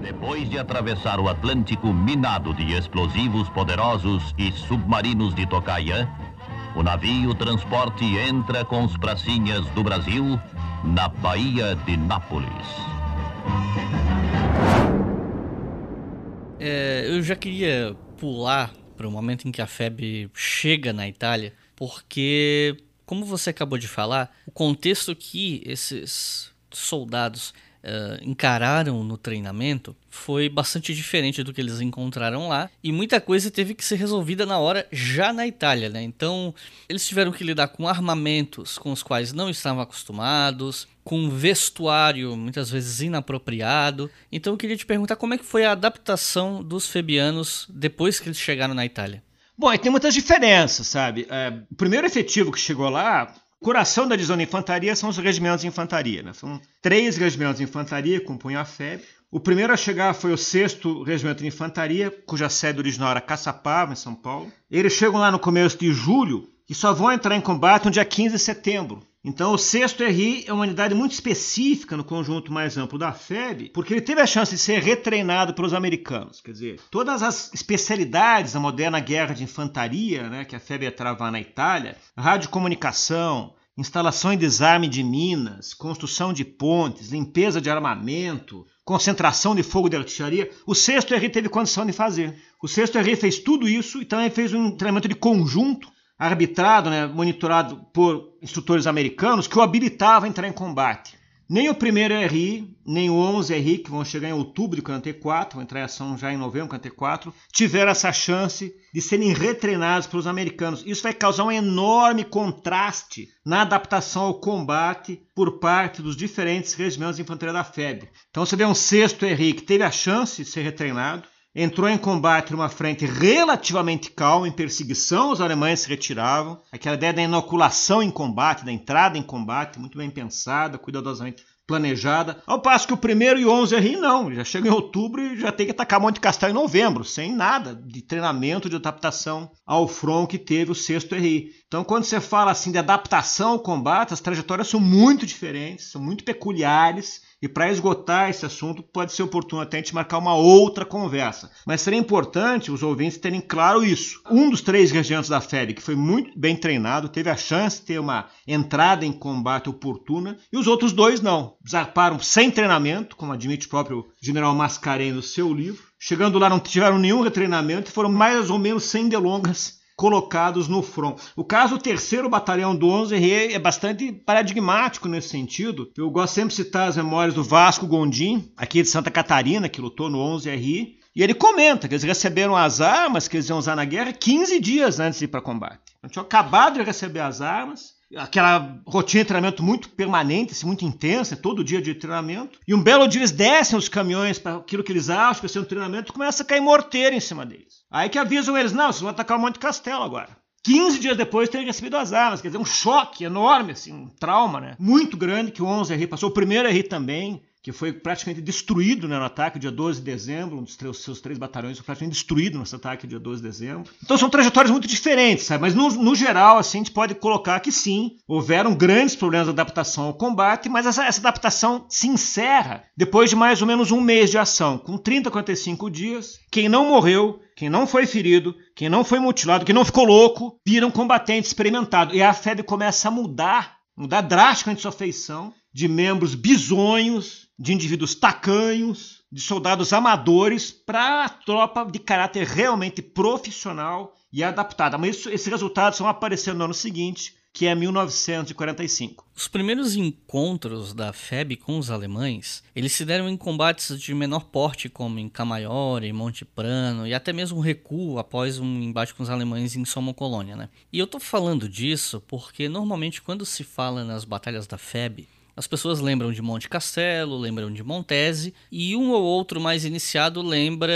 Depois de atravessar o Atlântico minado de explosivos poderosos e submarinos de Tocaia, o navio transporte entra com os pracinhas do Brasil na Baía de Nápoles. É, eu já queria pular para o momento em que a FEB chega na Itália, porque, como você acabou de falar, o contexto que esses soldados uh, encararam no treinamento foi bastante diferente do que eles encontraram lá e muita coisa teve que ser resolvida na hora já na Itália, né? Então eles tiveram que lidar com armamentos com os quais não estavam acostumados, com vestuário muitas vezes inapropriado. Então eu queria te perguntar como é que foi a adaptação dos febianos depois que eles chegaram na Itália. Bom, e tem muitas diferenças, sabe? É, o primeiro efetivo que chegou lá coração da divisão de infantaria são os regimentos de infantaria. Né? São três regimentos de infantaria que compõem a FEB. O primeiro a chegar foi o 6 Regimento de Infantaria, cuja sede original era Caçapava, em São Paulo. Eles chegam lá no começo de julho e só vão entrar em combate no dia 15 de setembro. Então, o 6 RI é uma unidade muito específica no conjunto mais amplo da FEB, porque ele teve a chance de ser retreinado pelos americanos. Quer dizer, todas as especialidades da moderna guerra de infantaria, né, que a FEB ia travar na Itália, radiocomunicação, instalação e desarme de minas, construção de pontes, limpeza de armamento, concentração de fogo de artilharia, o 6 RI teve condição de fazer. O 6 RI fez tudo isso e também fez um treinamento de conjunto arbitrado, né, monitorado por instrutores americanos, que o habilitava a entrar em combate. Nem o primeiro RI, nem o 11 RI, que vão chegar em outubro de 44, vão entrar em ação já em novembro de 44, tiveram essa chance de serem retreinados pelos americanos. Isso vai causar um enorme contraste na adaptação ao combate por parte dos diferentes regimentos de infantaria da FEB. Então você vê um sexto RI que teve a chance de ser retreinado, entrou em combate numa frente relativamente calma, em perseguição, os alemães se retiravam. Aquela ideia da inoculação em combate, da entrada em combate, muito bem pensada, cuidadosamente planejada. Ao passo que o primeiro e o 11 RI não, já chega em outubro e já tem que atacar Monte Castelo em novembro, sem nada de treinamento, de adaptação ao front que teve o sexto RI. Então, quando você fala assim de adaptação ao combate, as trajetórias são muito diferentes, são muito peculiares e para esgotar esse assunto, pode ser oportuno até a gente marcar uma outra conversa. Mas seria importante os ouvintes terem claro isso. Um dos três regimentos da FEB, que foi muito bem treinado, teve a chance de ter uma entrada em combate oportuna, e os outros dois não. Zarparam sem treinamento, como admite o próprio general Mascarenhas no seu livro. Chegando lá, não tiveram nenhum retreinamento e foram mais ou menos sem delongas colocados no front. O caso do terceiro batalhão do 11 é bastante paradigmático nesse sentido. Eu gosto sempre de citar as memórias do Vasco Gondim, aqui de Santa Catarina, que lutou no 11RI, e ele comenta que eles receberam as armas que eles iam usar na guerra 15 dias antes de ir para combate. Então, tinham acabado de receber as armas, aquela rotina de treinamento muito permanente, assim, muito intensa, todo dia de treinamento. E um belo dia eles descem os caminhões para aquilo que eles acham que ser um treinamento e começa a cair morteiro em cima deles. Aí que avisam eles, não, vocês vão atacar o Monte Castelo agora. 15 dias depois terem recebido as armas, quer dizer, um choque enorme, assim, um trauma, né? Muito grande que o 11RI passou, o primeiro RI também, que foi praticamente destruído né, no ataque dia 12 de dezembro, um dos seus, seus três batalhões foi praticamente destruído nesse ataque dia 12 de dezembro. Então são trajetórias muito diferentes, sabe? mas no, no geral assim, a gente pode colocar que sim, houveram grandes problemas de adaptação ao combate, mas essa, essa adaptação se encerra depois de mais ou menos um mês de ação, com 30 a 45 dias. Quem não morreu quem não foi ferido, quem não foi mutilado, quem não ficou louco, vira um combatente experimentado. E a FEB começa a mudar, mudar drasticamente sua feição de membros bizonhos, de indivíduos tacanhos, de soldados amadores, para a tropa de caráter realmente profissional e adaptada. Mas isso, esses resultados vão aparecendo no ano seguinte, que é 1945. Os primeiros encontros da FEB com os alemães, eles se deram em combates de menor porte, como em Camaiore, Monte Prano e até mesmo recuo após um embate com os alemães em Somo Colônia, né? E eu tô falando disso porque normalmente quando se fala nas batalhas da FEB, as pessoas lembram de Monte Castelo, lembram de Montese, e um ou outro mais iniciado lembra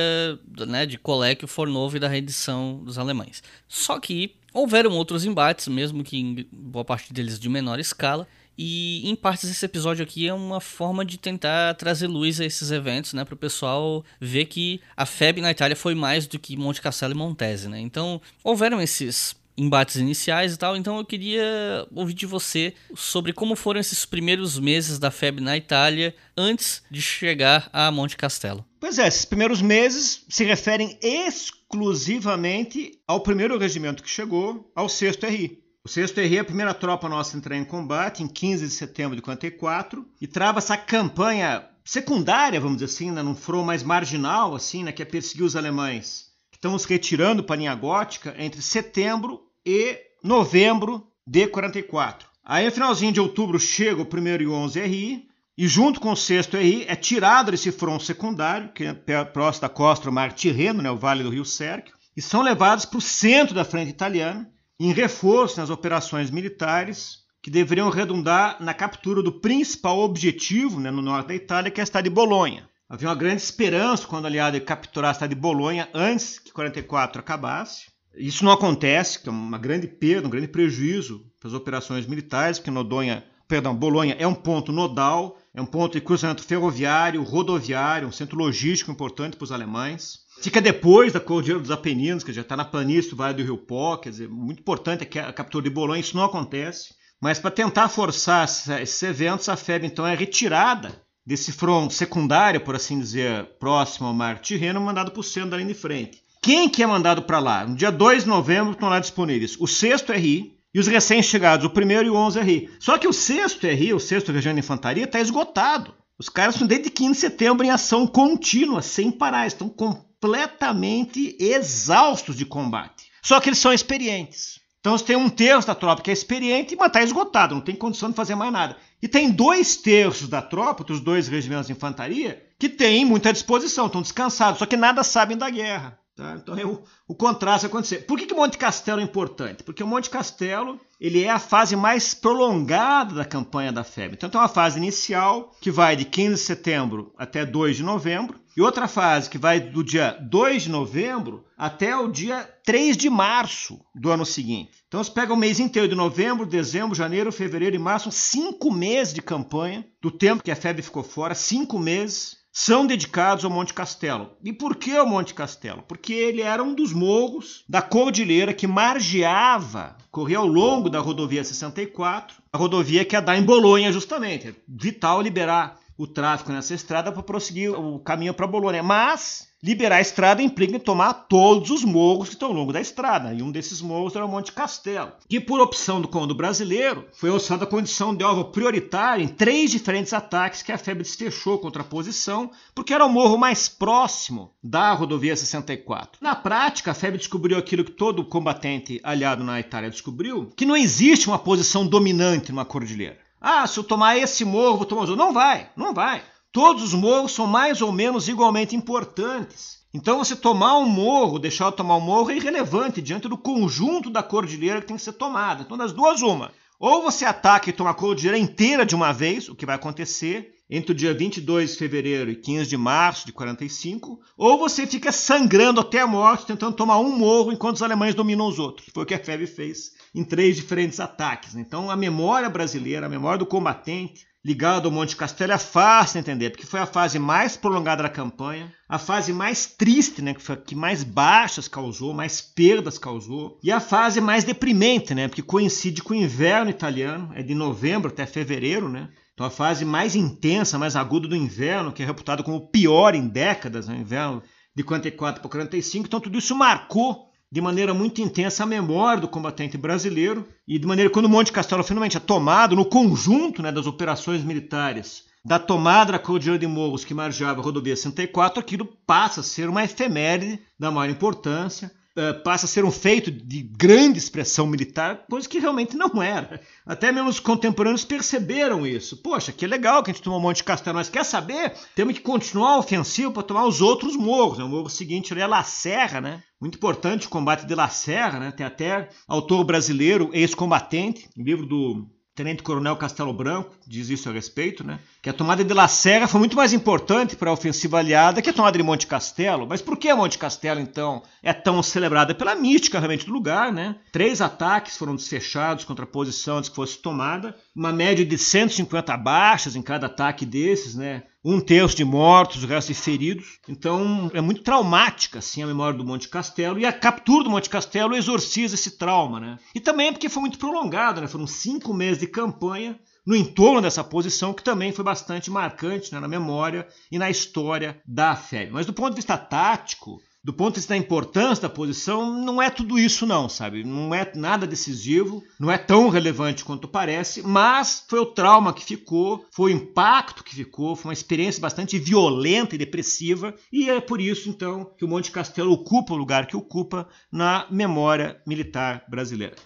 né, de Colecchio, Fornovo e da rendição dos alemães. Só que houveram outros embates, mesmo que em boa parte deles de menor escala, e em partes esse episódio aqui é uma forma de tentar trazer luz a esses eventos, né, para o pessoal ver que a FEB na Itália foi mais do que Monte Castelo e Montese, né? Então houveram esses embates iniciais e tal. Então eu queria ouvir de você sobre como foram esses primeiros meses da FEB na Itália antes de chegar a Monte Castelo. Pois é, esses primeiros meses se referem exclusivamente ao primeiro regimento que chegou, ao 6 RI. O 6 RI é a primeira tropa nossa a entrar em combate em 15 de setembro de 44 e trava essa campanha secundária, vamos dizer assim, né, num front mais marginal, assim, né, que é perseguir os alemães. Estamos retirando para a linha gótica entre setembro e novembro de 44. Aí no finalzinho de outubro chega o primeiro e o 11 RI, e junto com o sexto RI é tirado desse front secundário, que é próximo da costa do Mar Tirreno, né, o Vale do Rio Sérquio, e são levados para o centro da frente italiana, em reforço nas operações militares que deveriam redundar na captura do principal objetivo né, no norte da Itália, que é a cidade de Bolonha. Havia uma grande esperança quando a aliada capturar a cidade de Bolonha antes que 44 acabasse. Isso não acontece, que é uma grande perda, um grande prejuízo para as operações militares, porque Nodonha, perdão, Bolonha é um ponto nodal, é um ponto de cruzamento ferroviário, rodoviário, um centro logístico importante para os alemães. Fica depois da Cordilheira dos Apeninos, que já está na planície do Vale do Rio Pó, quer dizer, muito importante a captura de Bolonha, isso não acontece. Mas para tentar forçar esses eventos, a FEB então é retirada desse front secundário, por assim dizer, próximo ao Mar Tirreno, mandado para o centro da linha de frente. Quem que é mandado para lá? No dia 2 de novembro estão lá disponíveis o 6 RI e os recém-chegados, o primeiro e o 11 RI. Só que o 6 RI, o 6 Região de Infantaria, está esgotado. Os caras estão desde 15 de setembro em ação contínua, sem parar. Estão completamente exaustos de combate. Só que eles são experientes. Então você tem um terço da tropa que é experiente, mas está esgotado, não tem condição de fazer mais nada. E tem dois terços da tropa, dos dois regimentos de infantaria, que têm muita disposição, estão descansados, só que nada sabem da guerra. Tá? Então é o, o contraste acontecer. Por que, que Monte Castelo é importante? Porque o Monte Castelo ele é a fase mais prolongada da campanha da febre. Então tem uma fase inicial que vai de 15 de setembro até 2 de novembro, e outra fase que vai do dia 2 de novembro até o dia 3 de março do ano seguinte. Então você pega o mês inteiro de novembro, dezembro, janeiro, fevereiro e março, cinco meses de campanha, do tempo que a febre ficou fora, cinco meses são dedicados ao Monte Castelo. E por que o Monte Castelo? Porque ele era um dos morros da cordilheira que margeava, corria ao longo da rodovia 64, a rodovia que ia dar em Bolonha justamente. É vital liberar o tráfego nessa estrada para prosseguir o caminho para Bolonha. Mas Liberar a estrada implica tomar todos os morros que estão ao longo da estrada, e um desses morros era o Monte Castelo, que por opção do comando brasileiro foi alçada a condição de alvo prioritário em três diferentes ataques que a febre fechou contra a posição, porque era o morro mais próximo da rodovia 64. Na prática, a febre descobriu aquilo que todo combatente aliado na Itália descobriu, que não existe uma posição dominante numa cordilheira. Ah, se eu tomar esse morro, vou tomar outro. Não vai, não vai. Todos os morros são mais ou menos igualmente importantes. Então, você tomar um morro, deixar de tomar um morro é irrelevante diante do conjunto da cordilheira que tem que ser tomada. Então, das duas, uma. Ou você ataca e toma a cordilheira inteira de uma vez, o que vai acontecer entre o dia 22 de fevereiro e 15 de março de 45, ou você fica sangrando até a morte tentando tomar um morro enquanto os alemães dominam os outros. Foi o que a FEB fez em três diferentes ataques. Então, a memória brasileira, a memória do combatente, ligado ao Monte Castelo é fácil de entender, porque foi a fase mais prolongada da campanha, a fase mais triste, né, que foi que mais baixas causou, mais perdas causou, e a fase mais deprimente, né, porque coincide com o inverno italiano, é de novembro até fevereiro, né? Então a fase mais intensa, mais aguda do inverno, que é reputado como o pior em décadas, né, inverno de 44 para 45, então tudo isso marcou de maneira muito intensa a memória do combatente brasileiro e de maneira quando o Monte Castelo finalmente é tomado no conjunto né, das operações militares da tomada da Cordilheira de Morros que margeava a rodovia 64, aquilo passa a ser uma efeméride da maior importância. Uh, passa a ser um feito de grande expressão militar, coisa que realmente não era. Até mesmo os contemporâneos perceberam isso. Poxa, que legal que a gente tomou um monte de castelo, mas quer saber? Temos que continuar a ofensiva para tomar os outros morros. Né? O morro seguinte ali é La Serra, né? Muito importante o combate de La Serra, né? Tem até autor brasileiro, ex-combatente, livro do Tenente Coronel Castelo Branco diz isso a respeito, né? Que a tomada de La Serra foi muito mais importante para a ofensiva aliada que a tomada de Monte Castelo. Mas por que Monte Castelo, então, é tão celebrada? Pela mística realmente do lugar, né? Três ataques foram desfechados contra a posição antes que fosse tomada. Uma média de 150 baixas em cada ataque desses, né? Um terço de mortos, o resto de feridos. Então é muito traumática assim a memória do Monte Castelo e a captura do Monte Castelo exorciza esse trauma, né? E também porque foi muito prolongado, né? Foram cinco meses de campanha no entorno dessa posição que também foi bastante marcante né? na memória e na história da FEB. Mas do ponto de vista tático, do ponto de vista da importância da posição, não é tudo isso não, sabe? Não é nada decisivo, não é tão relevante quanto parece, mas foi o trauma que ficou, foi o impacto que ficou, foi uma experiência bastante violenta e depressiva, e é por isso então que o Monte Castelo ocupa o lugar que ocupa na memória militar brasileira.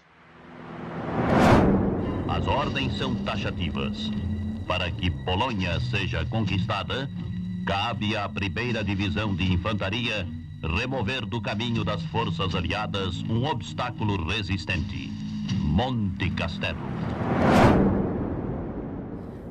As ordens são taxativas. Para que Polônia seja conquistada, cabe à primeira divisão de infantaria remover do caminho das forças aliadas um obstáculo resistente: Monte Castelo.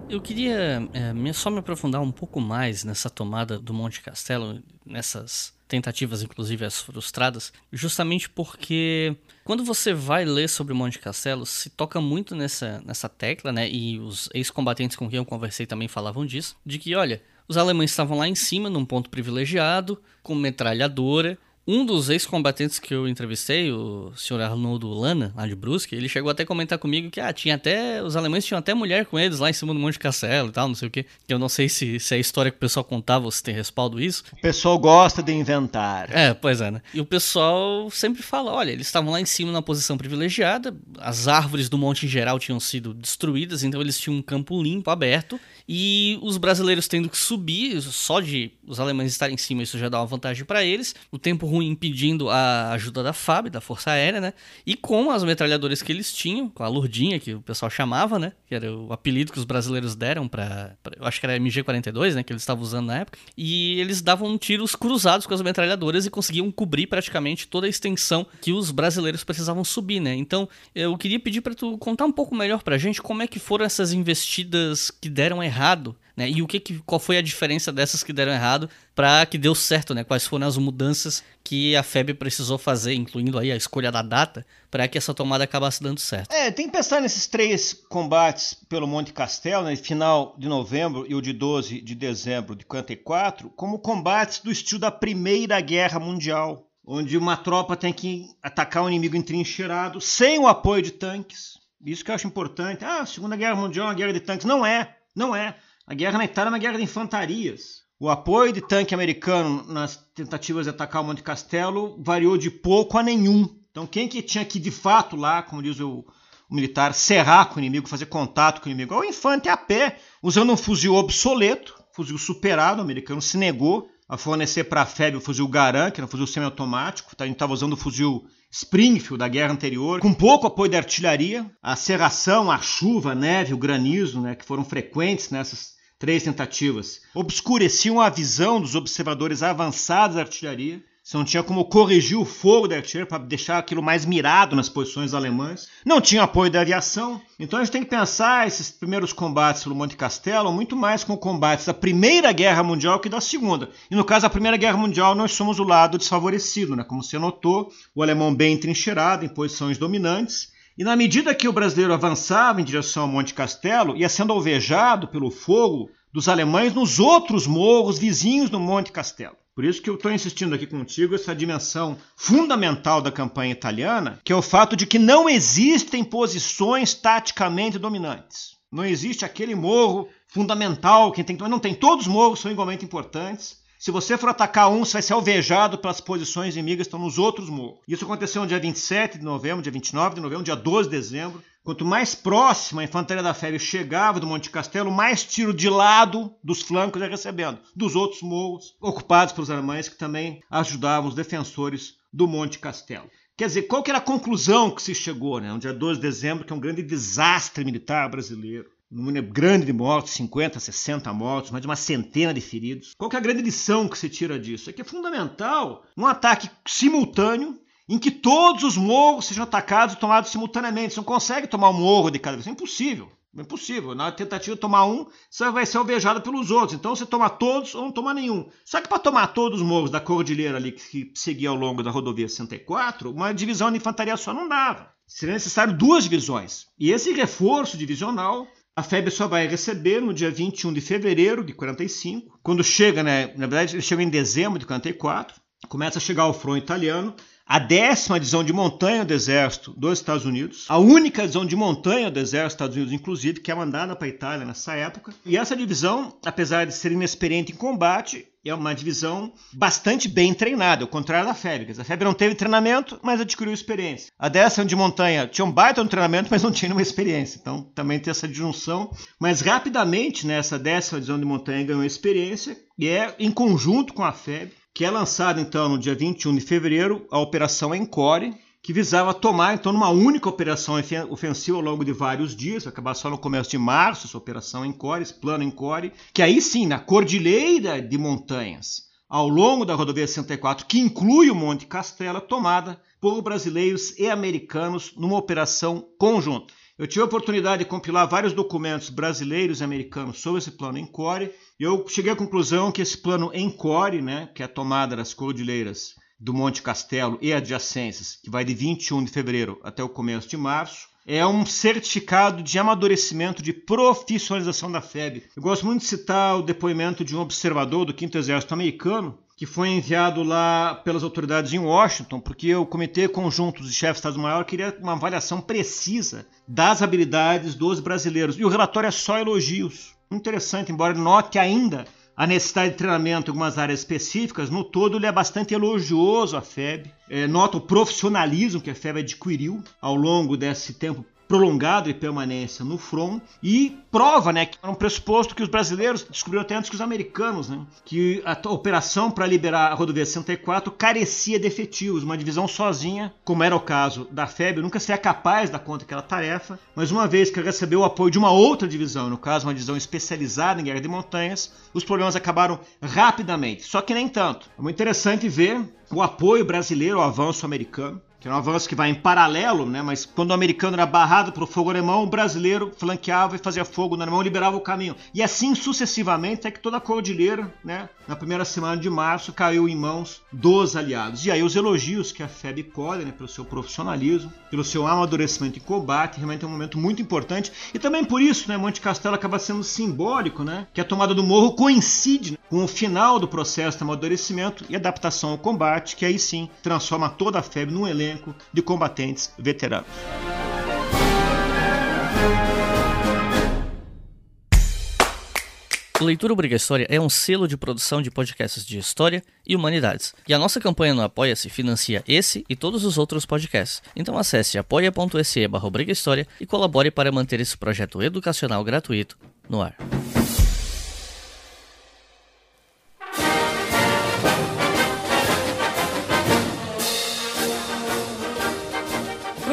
Eu queria é, só me aprofundar um pouco mais nessa tomada do Monte Castelo, nessas tentativas, inclusive as frustradas, justamente porque quando você vai ler sobre Monte Castelo, se toca muito nessa, nessa tecla, né? E os ex-combatentes com quem eu conversei também falavam disso, de que, olha, os alemães estavam lá em cima, num ponto privilegiado, com metralhadora, um dos ex-combatentes que eu entrevistei, o senhor Arnoldo Lana, lá de Brusque, ele chegou até a comentar comigo que ah, tinha até. Os alemães tinham até mulher com eles lá em cima do Monte Castelo e tal, não sei o que. Eu não sei se, se é a história que o pessoal contava ou se tem respaldo isso. O pessoal gosta de inventar. É, pois é, né? E o pessoal sempre fala: olha, eles estavam lá em cima na posição privilegiada, as árvores do monte em geral tinham sido destruídas, então eles tinham um campo limpo, aberto, e os brasileiros tendo que subir, só de os alemães estarem em cima, isso já dá uma vantagem para eles. O tempo ruim impedindo a ajuda da FAB, da Força Aérea, né? E com as metralhadoras que eles tinham, com a Lourdinha, que o pessoal chamava, né? Que era o apelido que os brasileiros deram para, eu acho que era MG-42, né? Que eles estavam usando na época. E eles davam tiros cruzados com as metralhadoras e conseguiam cobrir praticamente toda a extensão que os brasileiros precisavam subir, né? Então, eu queria pedir para tu contar um pouco melhor pra gente como é que foram essas investidas que deram errado né? E o que, que qual foi a diferença dessas que deram errado para que deu certo, né? Quais foram as mudanças que a FEB precisou fazer, incluindo aí a escolha da data, para que essa tomada acabasse dando certo. É, tem que pensar nesses três combates pelo Monte Castelo, né, final de novembro e o de 12 de dezembro de 54, como combates do estilo da Primeira Guerra Mundial, onde uma tropa tem que atacar o um inimigo entrincheirado sem o apoio de tanques. Isso que eu acho importante. Ah, Segunda Guerra Mundial é uma guerra de tanques. Não é, não é. A guerra na Itália é uma guerra de infantarias. O apoio de tanque americano nas tentativas de atacar o Monte Castelo variou de pouco a nenhum. Então quem que tinha que de fato lá, como diz o, o militar, serrar com o inimigo, fazer contato com o inimigo? É o infante a pé, usando um fuzil obsoleto, fuzil superado, o americano se negou a fornecer para a FEB o fuzil Garand, que era um fuzil semiautomático, tá? a gente estava usando o fuzil Springfield da guerra anterior, com pouco apoio da artilharia, a serração, a chuva, a neve, o granizo, né, que foram frequentes nessas três tentativas, obscureciam a visão dos observadores avançados da artilharia você não tinha como corrigir o fogo da artilharia para deixar aquilo mais mirado nas posições alemãs. Não tinha apoio da aviação. Então a gente tem que pensar esses primeiros combates pelo Monte Castelo muito mais com combates da Primeira Guerra Mundial que da Segunda. E no caso da Primeira Guerra Mundial nós somos o lado desfavorecido, né? Como você notou, o alemão bem entrincheirado em posições dominantes. E na medida que o brasileiro avançava em direção ao Monte Castelo, ia sendo alvejado pelo fogo dos alemães nos outros morros vizinhos do Monte Castelo. Por isso que eu estou insistindo aqui contigo essa dimensão fundamental da campanha italiana, que é o fato de que não existem posições taticamente dominantes. Não existe aquele morro fundamental que tem não tem todos os morros são igualmente importantes. Se você for atacar um, você vai ser alvejado pelas posições inimigas que estão nos outros morros. Isso aconteceu no dia 27 de novembro, dia 29 de novembro, dia 12 de dezembro. Quanto mais próxima a infantaria da Febre chegava do Monte Castelo, mais tiro de lado dos flancos ia recebendo, dos outros morros ocupados pelos alemães que também ajudavam os defensores do Monte Castelo. Quer dizer, qual que era a conclusão que se chegou, né? No dia 12 de dezembro, que é um grande desastre militar brasileiro. Um número grande de mortos, 50, 60 mortos, mais de uma centena de feridos. Qual é a grande lição que se tira disso? É que é fundamental um ataque simultâneo em que todos os morros sejam atacados e tomados simultaneamente. Você não consegue tomar um morro de cada vez. É impossível. É impossível. Na tentativa de tomar um, você vai ser alvejado pelos outros. Então você toma todos ou não toma nenhum. Só que para tomar todos os morros da cordilheira ali que seguia ao longo da rodovia 64, uma divisão de infantaria só não dava. Seria necessário duas divisões. E esse reforço divisional a FEB só vai receber no dia 21 de fevereiro de 45, quando chega, né, na verdade ele chega em dezembro de 44, começa a chegar ao front italiano a décima divisão de montanha do Exército dos Estados Unidos, a única divisão de montanha do Exército dos Estados Unidos, inclusive, que é mandada para a Itália nessa época. E essa divisão, apesar de ser inexperiente em combate, é uma divisão bastante bem treinada, ao contrário da FEB. A FEB não teve treinamento, mas adquiriu experiência. A décima de montanha tinha um baita no treinamento, mas não tinha nenhuma experiência. Então também tem essa disjunção. Mas rapidamente, nessa né, décima divisão de montanha ganhou experiência e é em conjunto com a FEB que é lançada então no dia 21 de fevereiro a Operação Encore, que visava tomar então numa única operação ofensiva ao longo de vários dias, vai acabar só no começo de março essa operação Encore, esse plano Encore, que aí sim, na cordilheira de montanhas, ao longo da rodovia 64, que inclui o Monte Castelo, tomada por brasileiros e americanos numa operação conjunta. Eu tive a oportunidade de compilar vários documentos brasileiros e americanos sobre esse plano Encore eu cheguei à conclusão que esse plano Encore, né, que é a tomada das cordilheiras do Monte Castelo e adjacências, que vai de 21 de fevereiro até o começo de março, é um certificado de amadurecimento de profissionalização da FEB. Eu gosto muito de citar o depoimento de um observador do 5 Exército Americano, que foi enviado lá pelas autoridades em Washington, porque o Comitê Conjunto de Chefes de Estado-Maior queria uma avaliação precisa das habilidades dos brasileiros. E o relatório é só elogios interessante, embora note ainda a necessidade de treinamento em algumas áreas específicas, no todo ele é bastante elogioso a FEB, é, nota o profissionalismo que a FEB adquiriu ao longo desse tempo prolongado de permanência no front e prova, né, que era um pressuposto que os brasileiros descobriram até antes que os americanos, né, que a operação para liberar a rodovia 64 carecia de efetivos, uma divisão sozinha, como era o caso da FEB, nunca seria capaz da conta daquela tarefa, mas uma vez que recebeu o apoio de uma outra divisão, no caso uma divisão especializada em guerra de montanhas, os problemas acabaram rapidamente. Só que nem tanto. É muito interessante ver o apoio brasileiro ao avanço americano que é um avanço que vai em paralelo, né? mas quando o americano era barrado pelo fogo alemão, o brasileiro flanqueava e fazia fogo no alemão, liberava o caminho. E assim sucessivamente é que toda a cordilheira, né, na primeira semana de março, caiu em mãos dos aliados. E aí os elogios que a FEB colhe né, pelo seu profissionalismo, pelo seu amadurecimento em combate, realmente é um momento muito importante. E também por isso, né, Monte Castelo acaba sendo simbólico, né, que a tomada do morro coincide né, com o final do processo de amadurecimento e adaptação ao combate, que aí sim transforma toda a FEB num elenco elenco de combatentes veteranos. Leitura Obrigatória é um selo de produção de podcasts de história e humanidades. E a nossa campanha no Apoia-se financia esse e todos os outros podcasts. Então acesse apoia.se barra e colabore para manter esse projeto educacional gratuito no ar.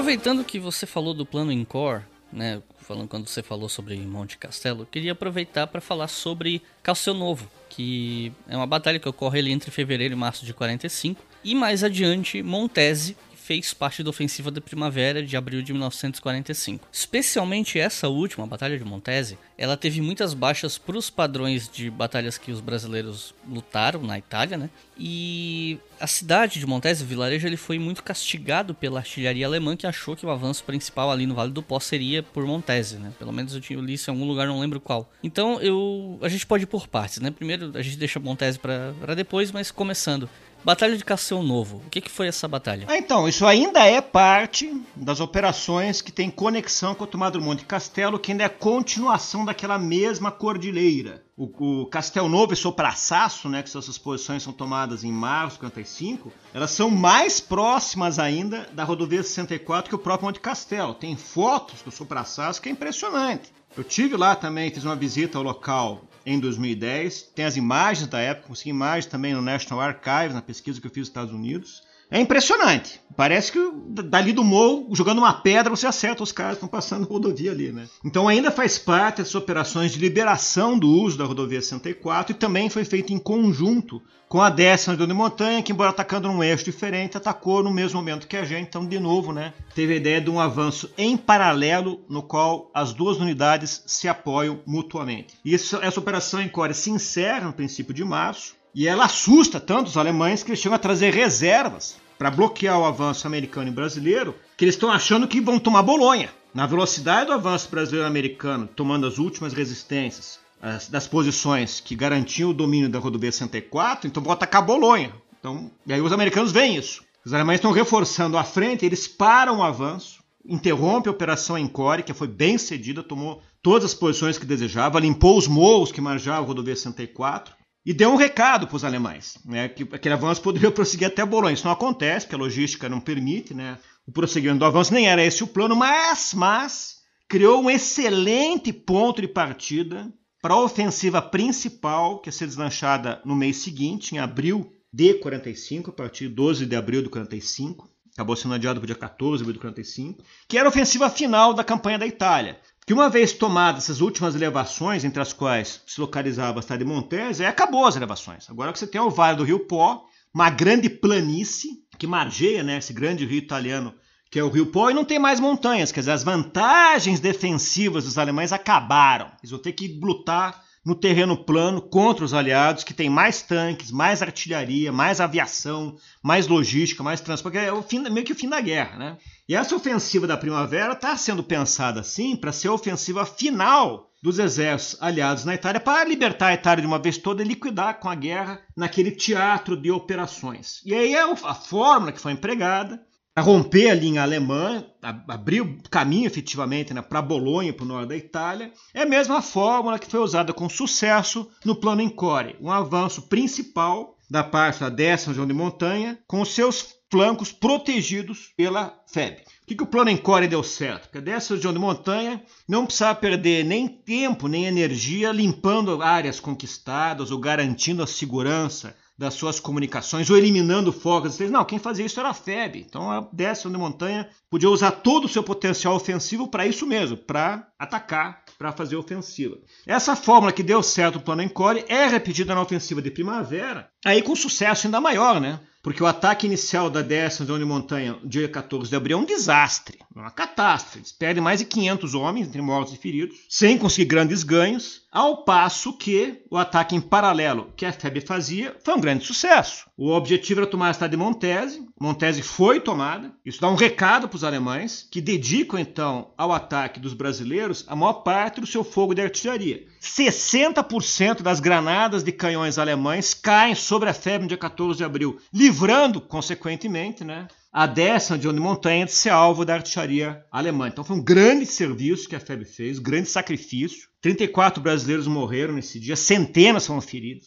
Aproveitando que você falou do plano Incor, né, falando quando você falou sobre Monte Castelo, queria aproveitar para falar sobre Calcionovo, que é uma batalha que ocorre ali entre fevereiro e março de 45, e mais adiante Montese, fez parte da ofensiva da primavera de abril de 1945. Especialmente essa última, a Batalha de Montese, ela teve muitas baixas para os padrões de batalhas que os brasileiros lutaram na Itália, né? E a cidade de Montese, o vilarejo, ele foi muito castigado pela artilharia alemã que achou que o avanço principal ali no Vale do Pó seria por Montese, né? Pelo menos eu tinha li em algum lugar, não lembro qual. Então eu, a gente pode ir por partes, né? Primeiro a gente deixa Montese para depois, mas começando. Batalha de Castelo Novo. O que, que foi essa batalha? Ah, então, isso ainda é parte das operações que tem conexão com o Tomado do Monte Castelo, que ainda é continuação daquela mesma cordilheira. O, o Castel Novo e Sopraçaço, né, que essas posições são tomadas em março de 55, elas são mais próximas ainda da rodovia 64 que o próprio Monte Castelo. Tem fotos do Sopraçaço que é impressionante. Eu tive lá também, fiz uma visita ao local em 2010. Tem as imagens da época, consegui imagens também no National Archives, na pesquisa que eu fiz nos Estados Unidos. É impressionante. Parece que dali do morro, jogando uma pedra, você acerta os caras que estão passando rodovia ali, né? Então ainda faz parte dessas operações de liberação do uso da rodovia 64 e também foi feito em conjunto com a décima de montanha, que embora atacando num eixo diferente, atacou no mesmo momento que a gente. Então, de novo, né? Teve a ideia de um avanço em paralelo no qual as duas unidades se apoiam mutuamente. E essa operação em Core se encerra no princípio de março e ela assusta tanto os alemães que eles chegam a trazer reservas para bloquear o avanço americano e brasileiro, que eles estão achando que vão tomar Bolonha. Na velocidade do avanço brasileiro-americano, tomando as últimas resistências as, das posições que garantiam o domínio da rodovia 64, então vão atacar Bolonha. Então, e aí os americanos veem isso. Os alemães estão reforçando a frente, eles param o avanço, interrompe a operação Encore, que foi bem cedida, tomou todas as posições que desejava, limpou os morros que marjavam a rodovia 64, e deu um recado para os alemães, né, que aquele avanço poderia [LAUGHS] prosseguir até Bolonha. Isso não acontece, porque a logística não permite, né, o prosseguimento do avanço, nem era esse o plano, mas, mas criou um excelente ponto de partida para a ofensiva principal, que ia ser deslanchada no mês seguinte, em abril de 45, a partir de 12 de abril de 45, acabou sendo adiado para o dia 14 de abril de 45, que era a ofensiva final da campanha da Itália que uma vez tomadas essas últimas elevações, entre as quais se localizava a cidade de Montese, acabou as elevações. Agora que você tem o Vale do Rio Pó, uma grande planície que margeia né, esse grande rio italiano que é o Rio Pó, e não tem mais montanhas. Quer dizer, as vantagens defensivas dos alemães acabaram. Eles vão ter que lutar no terreno plano contra os aliados, que tem mais tanques, mais artilharia, mais aviação, mais logística, mais transporte. É o fim, meio que o fim da guerra, né? E essa ofensiva da primavera está sendo pensada assim para ser a ofensiva final dos exércitos aliados na Itália para libertar a Itália de uma vez toda e liquidar com a guerra naquele teatro de operações. E aí é a fórmula que foi empregada para romper a linha alemã, abrir o caminho efetivamente né, para Bolonha, para o norte da Itália, é a mesma fórmula que foi usada com sucesso no plano Encore, um avanço principal da parte da décima região de montanha, com seus flancos protegidos pela FEB. O que, que o plano Encore deu certo? Porque dessa região de montanha não precisava perder nem tempo nem energia limpando áreas conquistadas ou garantindo a segurança das suas comunicações ou eliminando focos. Não, quem fazia isso era a FEB. Então a décima de montanha podia usar todo o seu potencial ofensivo para isso mesmo, para atacar, para fazer ofensiva. Essa fórmula que deu certo no plano Encore é repetida na ofensiva de primavera, aí com sucesso ainda maior, né? Porque o ataque inicial da décima de montanha, dia 14 de abril, é um desastre, uma catástrofe. Eles perdem mais de 500 homens, entre mortos e feridos, sem conseguir grandes ganhos, ao passo que o ataque em paralelo que a FEB fazia foi um grande sucesso. O objetivo era tomar a cidade de Montese, Montese foi tomada, isso dá um recado para os alemães, que dedicam então ao ataque dos brasileiros a maior parte do seu fogo de artilharia. 60% das granadas de canhões alemães caem sobre a FEB no dia 14 de abril, livrando, consequentemente, né, a décima de onde montanha de ser alvo da artilharia alemã. Então foi um grande serviço que a FEB fez, um grande sacrifício. 34 brasileiros morreram nesse dia, centenas foram feridos.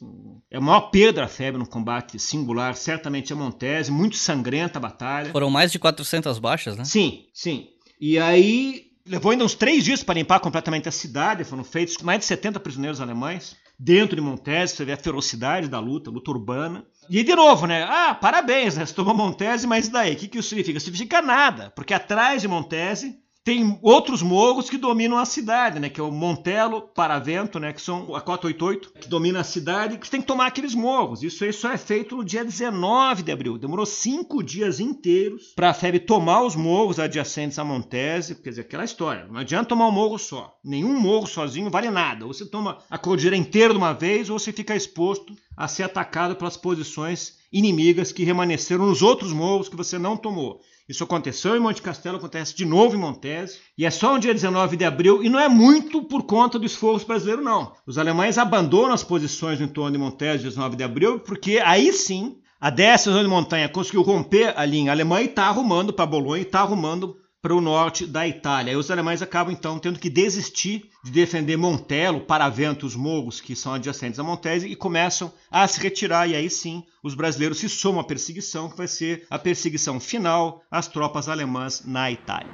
É a maior perda da FEB no combate singular, certamente a Montese, muito sangrenta a batalha. Foram mais de 400 baixas, né? Sim, sim. E aí levou ainda uns três dias para limpar completamente a cidade, foram feitos mais de 70 prisioneiros alemães dentro de Montese, você vê a ferocidade da luta, luta urbana. E de novo, né? Ah, parabéns, né? Você tomou Montese, mas daí? O que, que isso significa? Significa nada, porque atrás de Montese tem outros morros que dominam a cidade, né? Que é o Montelo, Paravento, né? Que são a 488, que domina a cidade, que tem que tomar aqueles morros. Isso aí só é feito no dia 19 de abril. Demorou cinco dias inteiros para a FEB tomar os morros adjacentes a Montese. Quer dizer, aquela história. Não adianta tomar um morro só. Nenhum morro sozinho vale nada. Ou você toma a cordilheira inteira de uma vez, ou você fica exposto a ser atacado pelas posições inimigas que remanesceram nos outros morros que você não tomou. Isso aconteceu em Monte Castelo, acontece de novo em Montese. E é só no dia 19 de abril, e não é muito por conta do esforço brasileiro, não. Os alemães abandonam as posições no entorno de Montese, 19 de abril, porque aí sim a décima zona de montanha conseguiu romper a linha alemã e está arrumando para Bolonha e está arrumando para o norte da Itália. E os alemães acabam então tendo que desistir de defender Montello, Paravento, os morros que são adjacentes a Montese e começam a se retirar. E aí sim os brasileiros se somam à perseguição, que vai ser a perseguição final às tropas alemãs na Itália.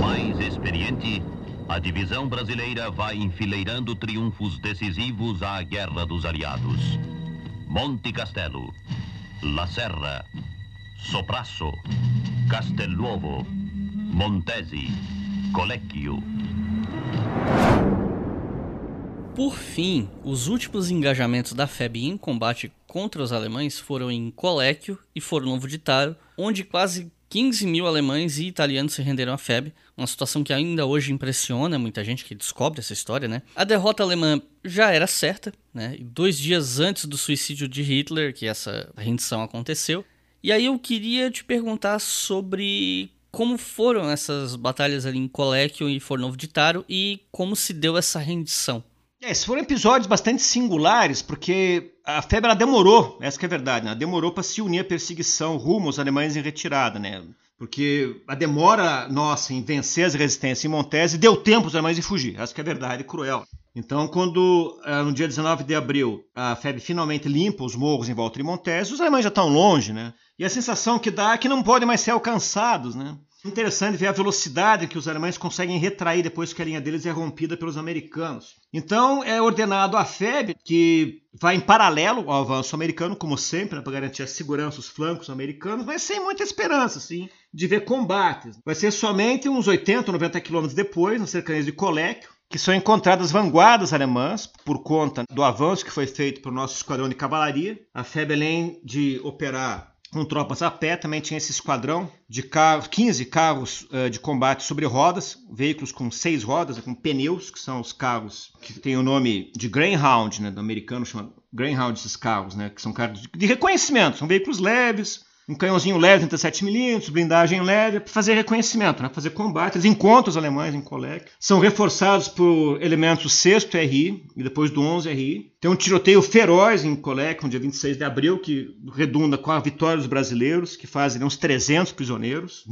Mais experiente, a divisão brasileira vai enfileirando triunfos decisivos à Guerra dos Aliados. Monte Castelo, La Serra, Soprasso, Castelnuovo, Montesi, Colecchio. Por fim, os últimos engajamentos da FEB em combate contra os alemães foram em Colecchio e Fornovo de Taro, onde quase 15 mil alemães e italianos se renderam à FEB, uma situação que ainda hoje impressiona muita gente que descobre essa história, né? A derrota alemã já era certa, né? Dois dias antes do suicídio de Hitler, que essa rendição aconteceu. E aí eu queria te perguntar sobre como foram essas batalhas ali em Colecchio e Fornovo de Taro e como se deu essa rendição. É, foram episódios bastante singulares, porque a febre demorou, essa é a verdade, né? demorou para se unir à perseguição rumo aos alemães em retirada, né? Porque a demora nossa em vencer as resistências em Montese deu tempo aos alemães de fugir, essa é a verdade cruel. Então, quando eh, no dia 19 de abril a febre finalmente limpa os morros em volta de Montese, os alemães já estão longe, né? E a sensação que dá é que não podem mais ser alcançados, né? Interessante ver a velocidade que os alemães conseguem retrair depois que a linha deles é rompida pelos americanos. Então é ordenado a FEB, que vai em paralelo ao avanço americano, como sempre, para garantir a segurança dos flancos americanos, mas sem muita esperança, sim, de ver combates. Vai ser somente uns 80 ou 90 quilômetros depois, nas cercanias de Colecchio, que são encontradas vanguardas alemãs por conta do avanço que foi feito pelo nosso esquadrão de cavalaria. A FEB, além de operar com tropas a pé, também tinha esse esquadrão de carros, 15 carros uh, de combate sobre rodas, veículos com seis rodas, com pneus, que são os carros que têm o nome de Greyhound, né, do americano chama Greyhound esses carros, né, que são carros de reconhecimento, são veículos leves, um canhãozinho leve, 37mm, blindagem leve, para fazer reconhecimento, né, fazer combate. Eles encontram os alemães em Colec. São reforçados por elementos 6 RI e depois do 11 RI. Tem um tiroteio feroz em Colec, no dia 26 de abril, que redunda com a vitória dos brasileiros, que fazem uns 300 prisioneiros.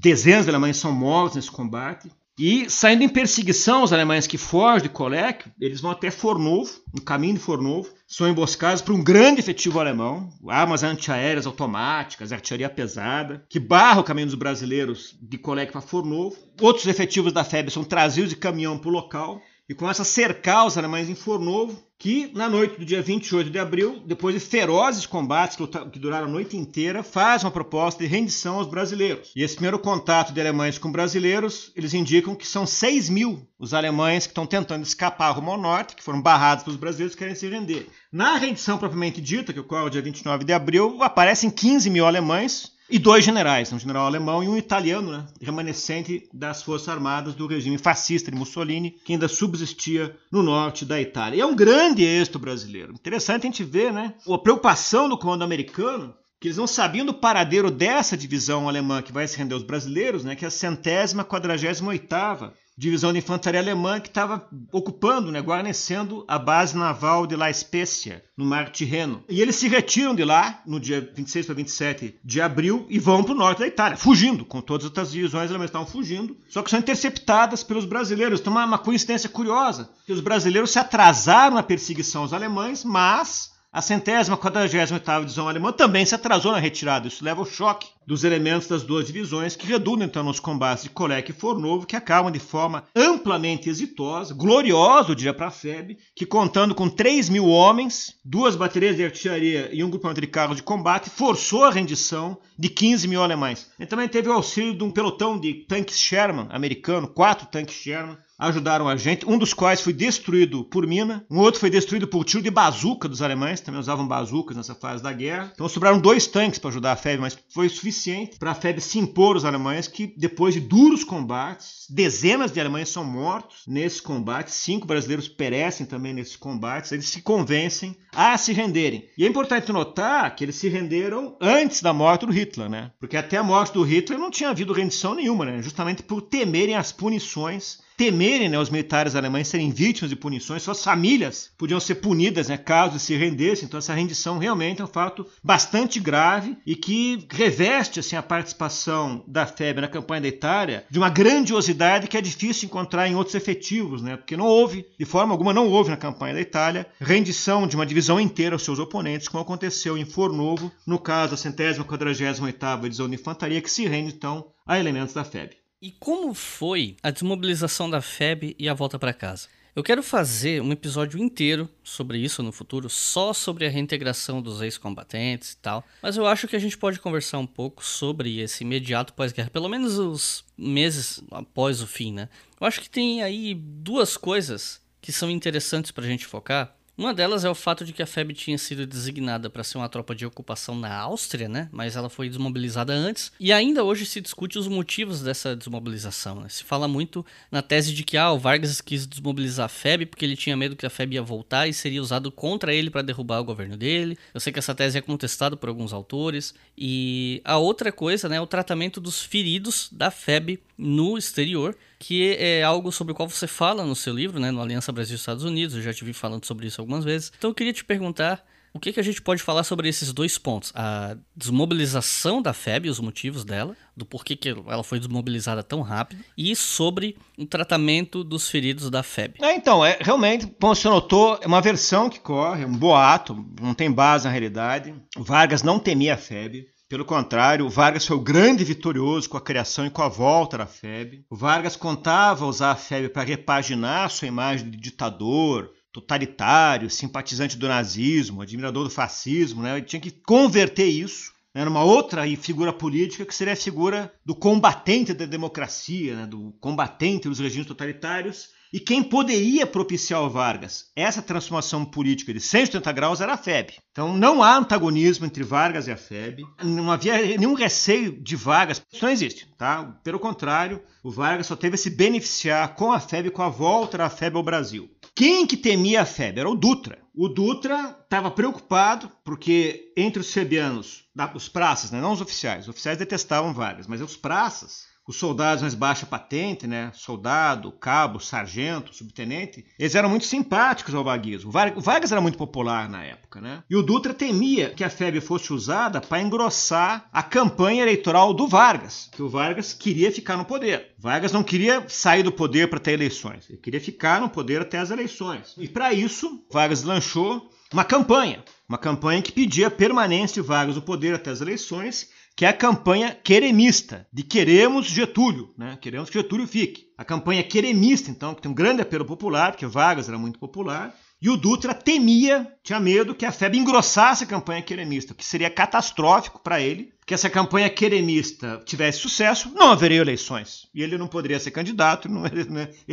Dezenas de alemães são mortos nesse combate. E saindo em perseguição aos alemães que fogem de Colec, eles vão até Fornovo, no caminho de Fornovo, são emboscados por um grande efetivo alemão, armas antiaéreas automáticas, artilharia pesada, que barra o caminho dos brasileiros de Colec para Fornovo. Outros efetivos da FEB são trazidos de caminhão para o local e começa a cercar os alemães em Fornovo, que na noite do dia 28 de abril, depois de ferozes combates que duraram a noite inteira, faz uma proposta de rendição aos brasileiros. E esse primeiro contato de alemães com brasileiros, eles indicam que são 6 mil os alemães que estão tentando escapar rumo ao norte, que foram barrados pelos brasileiros que querem se render. Na rendição propriamente dita, que ocorre no dia 29 de abril, aparecem 15 mil alemães, e dois generais, um general alemão e um italiano, né, remanescente das forças armadas do regime fascista de Mussolini, que ainda subsistia no norte da Itália. E é um grande êxito brasileiro. Interessante a gente ver né, a preocupação do comando americano que eles não sabiam do paradeiro dessa divisão alemã que vai se render aos brasileiros, né, que é a centésima quadragésima oitava divisão de infantaria alemã que estava ocupando, né, guarnecendo a base naval de La Spezia, no Mar Tirreno. E eles se retiram de lá no dia 26 para 27 de abril e vão para o norte da Itália, fugindo, com todas as outras divisões alemãs estavam fugindo, só que são interceptadas pelos brasileiros. Então, uma, uma coincidência curiosa, que os brasileiros se atrasaram na perseguição aos alemães, mas a centésima, quadragésima oitava divisão alemã também se atrasou na retirada. Isso leva ao choque dos elementos das duas divisões, que redundam então nos combates de Colec e Fornovo, que acabam de forma amplamente exitosa, gloriosa, eu diria para a FEB, que contando com 3 mil homens, duas baterias de artilharia e um grupamento de carros de combate, forçou a rendição de 15 mil alemães. E também teve o auxílio de um pelotão de tanques Sherman americano, quatro tanques Sherman, ajudaram a gente, um dos quais foi destruído por mina, um outro foi destruído por tiro de bazuca dos alemães, também usavam bazucas nessa fase da guerra. Então sobraram dois tanques para ajudar a FEB, mas foi suficiente para a FEB se impor aos alemães, que depois de duros combates, dezenas de alemães são mortos nesse combate, cinco brasileiros perecem também nesses combates, eles se convencem a se renderem. E é importante notar que eles se renderam antes da morte do Hitler, né? Porque até a morte do Hitler não tinha havido rendição nenhuma, né? Justamente por temerem as punições temerem né, os militares alemães serem vítimas de punições, suas famílias podiam ser punidas né, caso se rendessem. Então, essa rendição realmente é um fato bastante grave e que reveste assim, a participação da FEB na campanha da Itália de uma grandiosidade que é difícil encontrar em outros efetivos, né, porque não houve, de forma alguma, não houve na campanha da Itália rendição de uma divisão inteira aos seus oponentes, como aconteceu em Fornovo, no caso da centésima quadragésima oitava divisão de infantaria, que se rende então a elementos da FEB. E como foi a desmobilização da FEB e a volta para casa? Eu quero fazer um episódio inteiro sobre isso no futuro, só sobre a reintegração dos ex-combatentes e tal. Mas eu acho que a gente pode conversar um pouco sobre esse imediato pós-guerra, pelo menos os meses após o fim, né? Eu acho que tem aí duas coisas que são interessantes para a gente focar. Uma delas é o fato de que a FEB tinha sido designada para ser uma tropa de ocupação na Áustria, né? Mas ela foi desmobilizada antes. E ainda hoje se discute os motivos dessa desmobilização. Né? Se fala muito na tese de que ah, o Vargas quis desmobilizar a FEB porque ele tinha medo que a FEB ia voltar e seria usado contra ele para derrubar o governo dele. Eu sei que essa tese é contestada por alguns autores. E a outra coisa, né, é o tratamento dos feridos da FEB no exterior, que é algo sobre o qual você fala no seu livro, né, no Aliança Brasil-Estados Unidos. Eu já te falando sobre isso algumas vezes. Então eu queria te perguntar o que, que a gente pode falar sobre esses dois pontos? A desmobilização da FEB, os motivos dela, do porquê que ela foi desmobilizada tão rápido, e sobre o tratamento dos feridos da FEB. É, então, é, realmente, como você notou, é uma versão que corre, um boato, não tem base na realidade. Vargas não temia a FEB. Pelo contrário, o Vargas foi o grande vitorioso com a criação e com a volta da FEB. O Vargas contava usar a FEB para repaginar sua imagem de ditador, totalitário, simpatizante do nazismo, admirador do fascismo, né? Ele tinha que converter isso né, numa outra figura política que seria a figura do combatente da democracia, né, do combatente dos regimes totalitários. E quem poderia propiciar o Vargas essa transformação política de 180 graus era a FEB. Então não há antagonismo entre Vargas e a FEB. Não havia nenhum receio de Vargas. Isso não existe, tá? Pelo contrário, o Vargas só teve a se beneficiar com a FEB, com a volta da FEB ao Brasil. Quem que temia a febre? Era o Dutra. O Dutra estava preocupado porque entre os febianos, os praças, né, não os oficiais, os oficiais detestavam Vargas, mas os praças os soldados mais baixa patente, né? Soldado, cabo, sargento, subtenente, eles eram muito simpáticos ao vaguismo. O Vargas era muito popular na época, né? E o Dutra temia que a FEB fosse usada para engrossar a campanha eleitoral do Vargas, que o Vargas queria ficar no poder. Vargas não queria sair do poder para ter eleições, ele queria ficar no poder até as eleições. E para isso, Vargas lançou uma campanha, uma campanha que pedia a permanência de Vargas no poder até as eleições que é a campanha queremista, de queremos Getúlio, né? queremos que Getúlio fique. A campanha queremista, então, que tem um grande apelo popular, porque Vargas era muito popular, e o Dutra temia, tinha medo que a FEB engrossasse a campanha queremista, que seria catastrófico para ele, que essa campanha queremista tivesse sucesso, não haveria eleições. E ele não poderia ser candidato, não, ele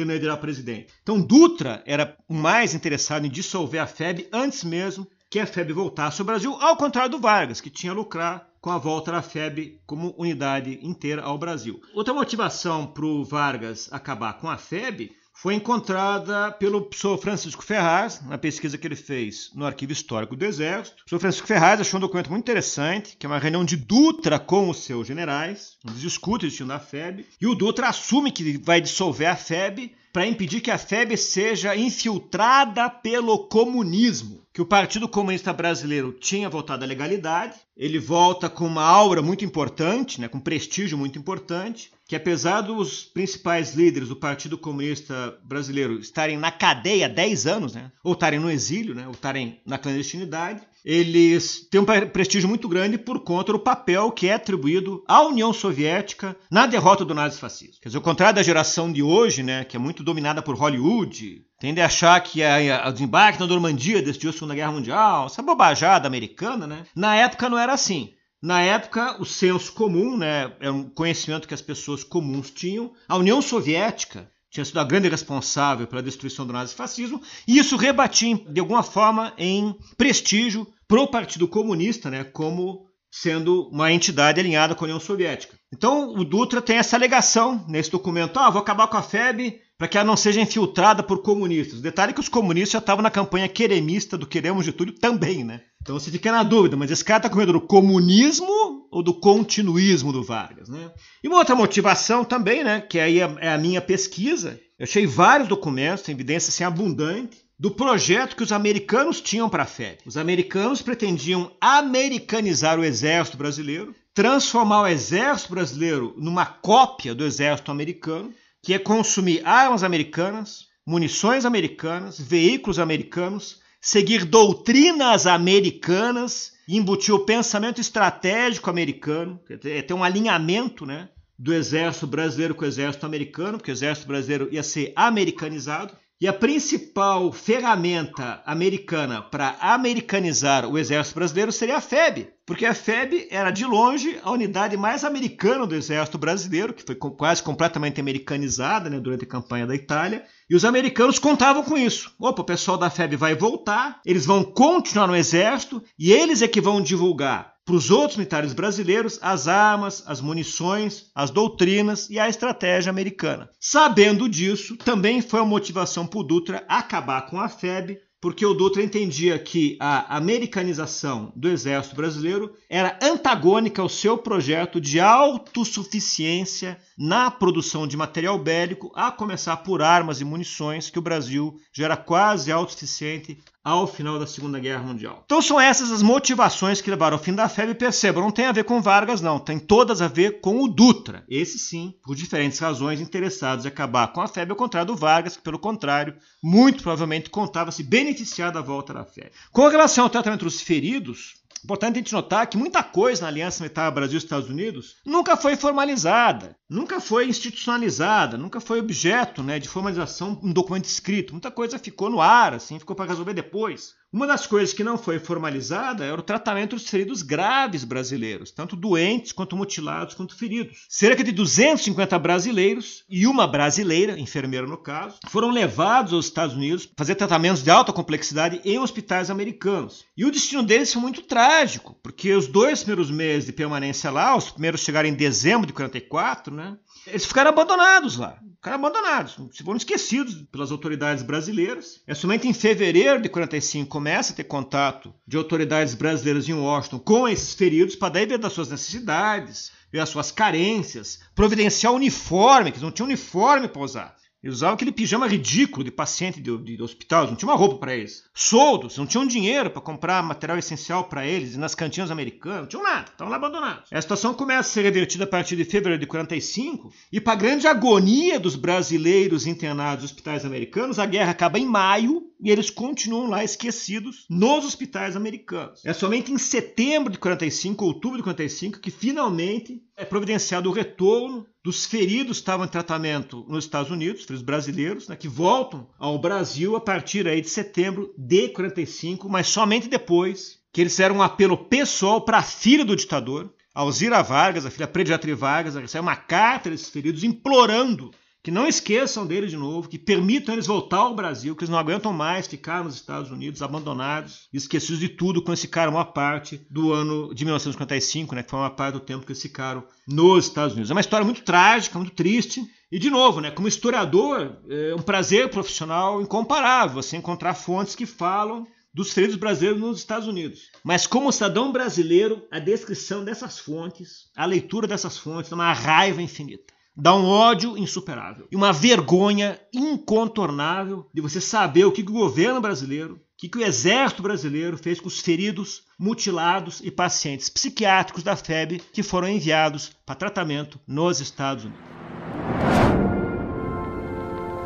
não ia virar presidente. Então Dutra era o mais interessado em dissolver a FEB antes mesmo que a FEB voltasse ao Brasil, ao contrário do Vargas, que tinha lucrar com a volta da FEB como unidade inteira ao Brasil. Outra motivação para o Vargas acabar com a FEB foi encontrada pelo professor Francisco Ferraz, na pesquisa que ele fez no Arquivo Histórico do Exército. O professor Francisco Ferraz achou um documento muito interessante, que é uma reunião de Dutra com os seus generais, eles discutem o destino da FEB, e o Dutra assume que vai dissolver a FEB para impedir que a FEB seja infiltrada pelo comunismo que o Partido Comunista Brasileiro tinha voltado à legalidade. Ele volta com uma aura muito importante, né, com prestígio muito importante, que apesar dos principais líderes do Partido Comunista Brasileiro estarem na cadeia há 10 anos, né, ou estarem no exílio, né, ou estarem na clandestinidade, eles têm um prestígio muito grande por conta do papel que é atribuído à União Soviética na derrota do nazifascismo. Quer dizer, ao contrário da geração de hoje, né, que é muito dominada por Hollywood, tende a achar que a, a desembarque na Normandia decidiu a Segunda Guerra Mundial, essa bobajada americana, né? Na época não era assim. Na época, o senso comum, né, é um conhecimento que as pessoas comuns tinham. A União Soviética tinha sido a grande responsável pela destruição do nazifascismo, e isso rebatia de alguma forma em prestígio para o Partido Comunista, né, como sendo uma entidade alinhada com a União Soviética. Então, o Dutra tem essa alegação nesse documento: ah, vou acabar com a FEB, para que ela não seja infiltrada por comunistas. Detalhe é que os comunistas já estavam na campanha queremista do Queremos Tudo também, né? Então você fica na dúvida, mas esse cara está com medo do comunismo ou do continuismo do Vargas, né? E uma outra motivação também, né, que aí é, é a minha pesquisa, Eu achei vários documentos, tem evidência assim, abundante, do projeto que os americanos tinham para a FEB. Os americanos pretendiam americanizar o exército brasileiro, transformar o exército brasileiro numa cópia do exército americano, que é consumir armas americanas, munições americanas, veículos americanos, seguir doutrinas americanas, embutir o pensamento estratégico americano, é ter um alinhamento né, do exército brasileiro com o exército americano, porque o exército brasileiro ia ser americanizado. E a principal ferramenta americana para americanizar o exército brasileiro seria a FEB, porque a FEB era de longe a unidade mais americana do exército brasileiro, que foi quase completamente americanizada né, durante a campanha da Itália, e os americanos contavam com isso. Opa, o pessoal da FEB vai voltar, eles vão continuar no exército e eles é que vão divulgar para os outros militares brasileiros as armas, as munições, as doutrinas e a estratégia americana. Sabendo disso, também foi a motivação para o Dutra acabar com a FEB, porque o Dutra entendia que a americanização do exército brasileiro era antagônica ao seu projeto de autossuficiência na produção de material bélico, a começar por armas e munições, que o Brasil já era quase autossuficiente ao final da Segunda Guerra Mundial. Então são essas as motivações que levaram ao fim da FEB percebam, não tem a ver com Vargas não, tem todas a ver com o Dutra. Esse sim, por diferentes razões, interessados em acabar com a FEB, ao contrário do Vargas, que pelo contrário, muito provavelmente contava se beneficiar da volta da FEB. Com relação ao tratamento dos feridos, Importante a gente notar que muita coisa na Aliança Militar Brasil-Estados Unidos nunca foi formalizada, nunca foi institucionalizada, nunca foi objeto né, de formalização em documento escrito. Muita coisa ficou no ar, assim, ficou para resolver depois. Uma das coisas que não foi formalizada era o tratamento dos feridos graves brasileiros, tanto doentes quanto mutilados quanto feridos. Cerca de 250 brasileiros e uma brasileira, enfermeira no caso, foram levados aos Estados Unidos para fazer tratamentos de alta complexidade em hospitais americanos. E o destino deles foi muito trágico, porque os dois primeiros meses de permanência lá, os primeiros chegaram em dezembro de 44, né? Eles ficaram abandonados lá. Ficaram abandonados, foram esquecidos pelas autoridades brasileiras. É somente em fevereiro de 45 começa a ter contato de autoridades brasileiras em Washington com esses feridos para daí ver das suas necessidades, ver as suas carências, providenciar uniforme, que eles não tinham uniforme para usar. Eles usavam aquele pijama ridículo de paciente de, de, hospital, não tinha uma roupa para eles. Soldos, não tinham dinheiro para comprar material essencial para eles, nas cantinas americanas, não tinham nada, estavam lá abandonados. A situação começa a ser revertida a partir de fevereiro de 45, e para grande agonia dos brasileiros internados nos hospitais americanos, a guerra acaba em maio e eles continuam lá esquecidos nos hospitais americanos. É somente em setembro de 45, outubro de 45, que finalmente é providenciado o retorno dos feridos que estavam em tratamento nos Estados Unidos, feridos brasileiros, né, que voltam ao Brasil a partir aí de setembro de 45, mas somente depois que eles fizeram um apelo pessoal para a filha do ditador, Alzira Vargas, a filha prediatra Vargas, recebe uma carta desses feridos implorando que não esqueçam dele de novo, que permitam eles voltar ao Brasil, que eles não aguentam mais ficar nos Estados Unidos abandonados, esquecidos de tudo quando ficaram uma parte do ano de 1955, né, que foi uma parte do tempo que eles ficaram nos Estados Unidos. É uma história muito trágica, muito triste, e de novo, né, como historiador, é um prazer profissional incomparável você encontrar fontes que falam dos feridos brasileiros nos Estados Unidos. Mas como cidadão brasileiro, a descrição dessas fontes, a leitura dessas fontes, é uma raiva infinita. Dá um ódio insuperável e uma vergonha incontornável de você saber o que o governo brasileiro, o que o exército brasileiro fez com os feridos, mutilados e pacientes psiquiátricos da FEB que foram enviados para tratamento nos Estados Unidos.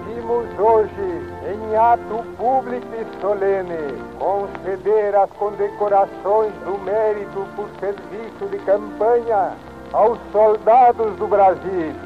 Vimos hoje, em ato público e solene, conceder as condecorações do mérito por serviço de campanha aos soldados do Brasil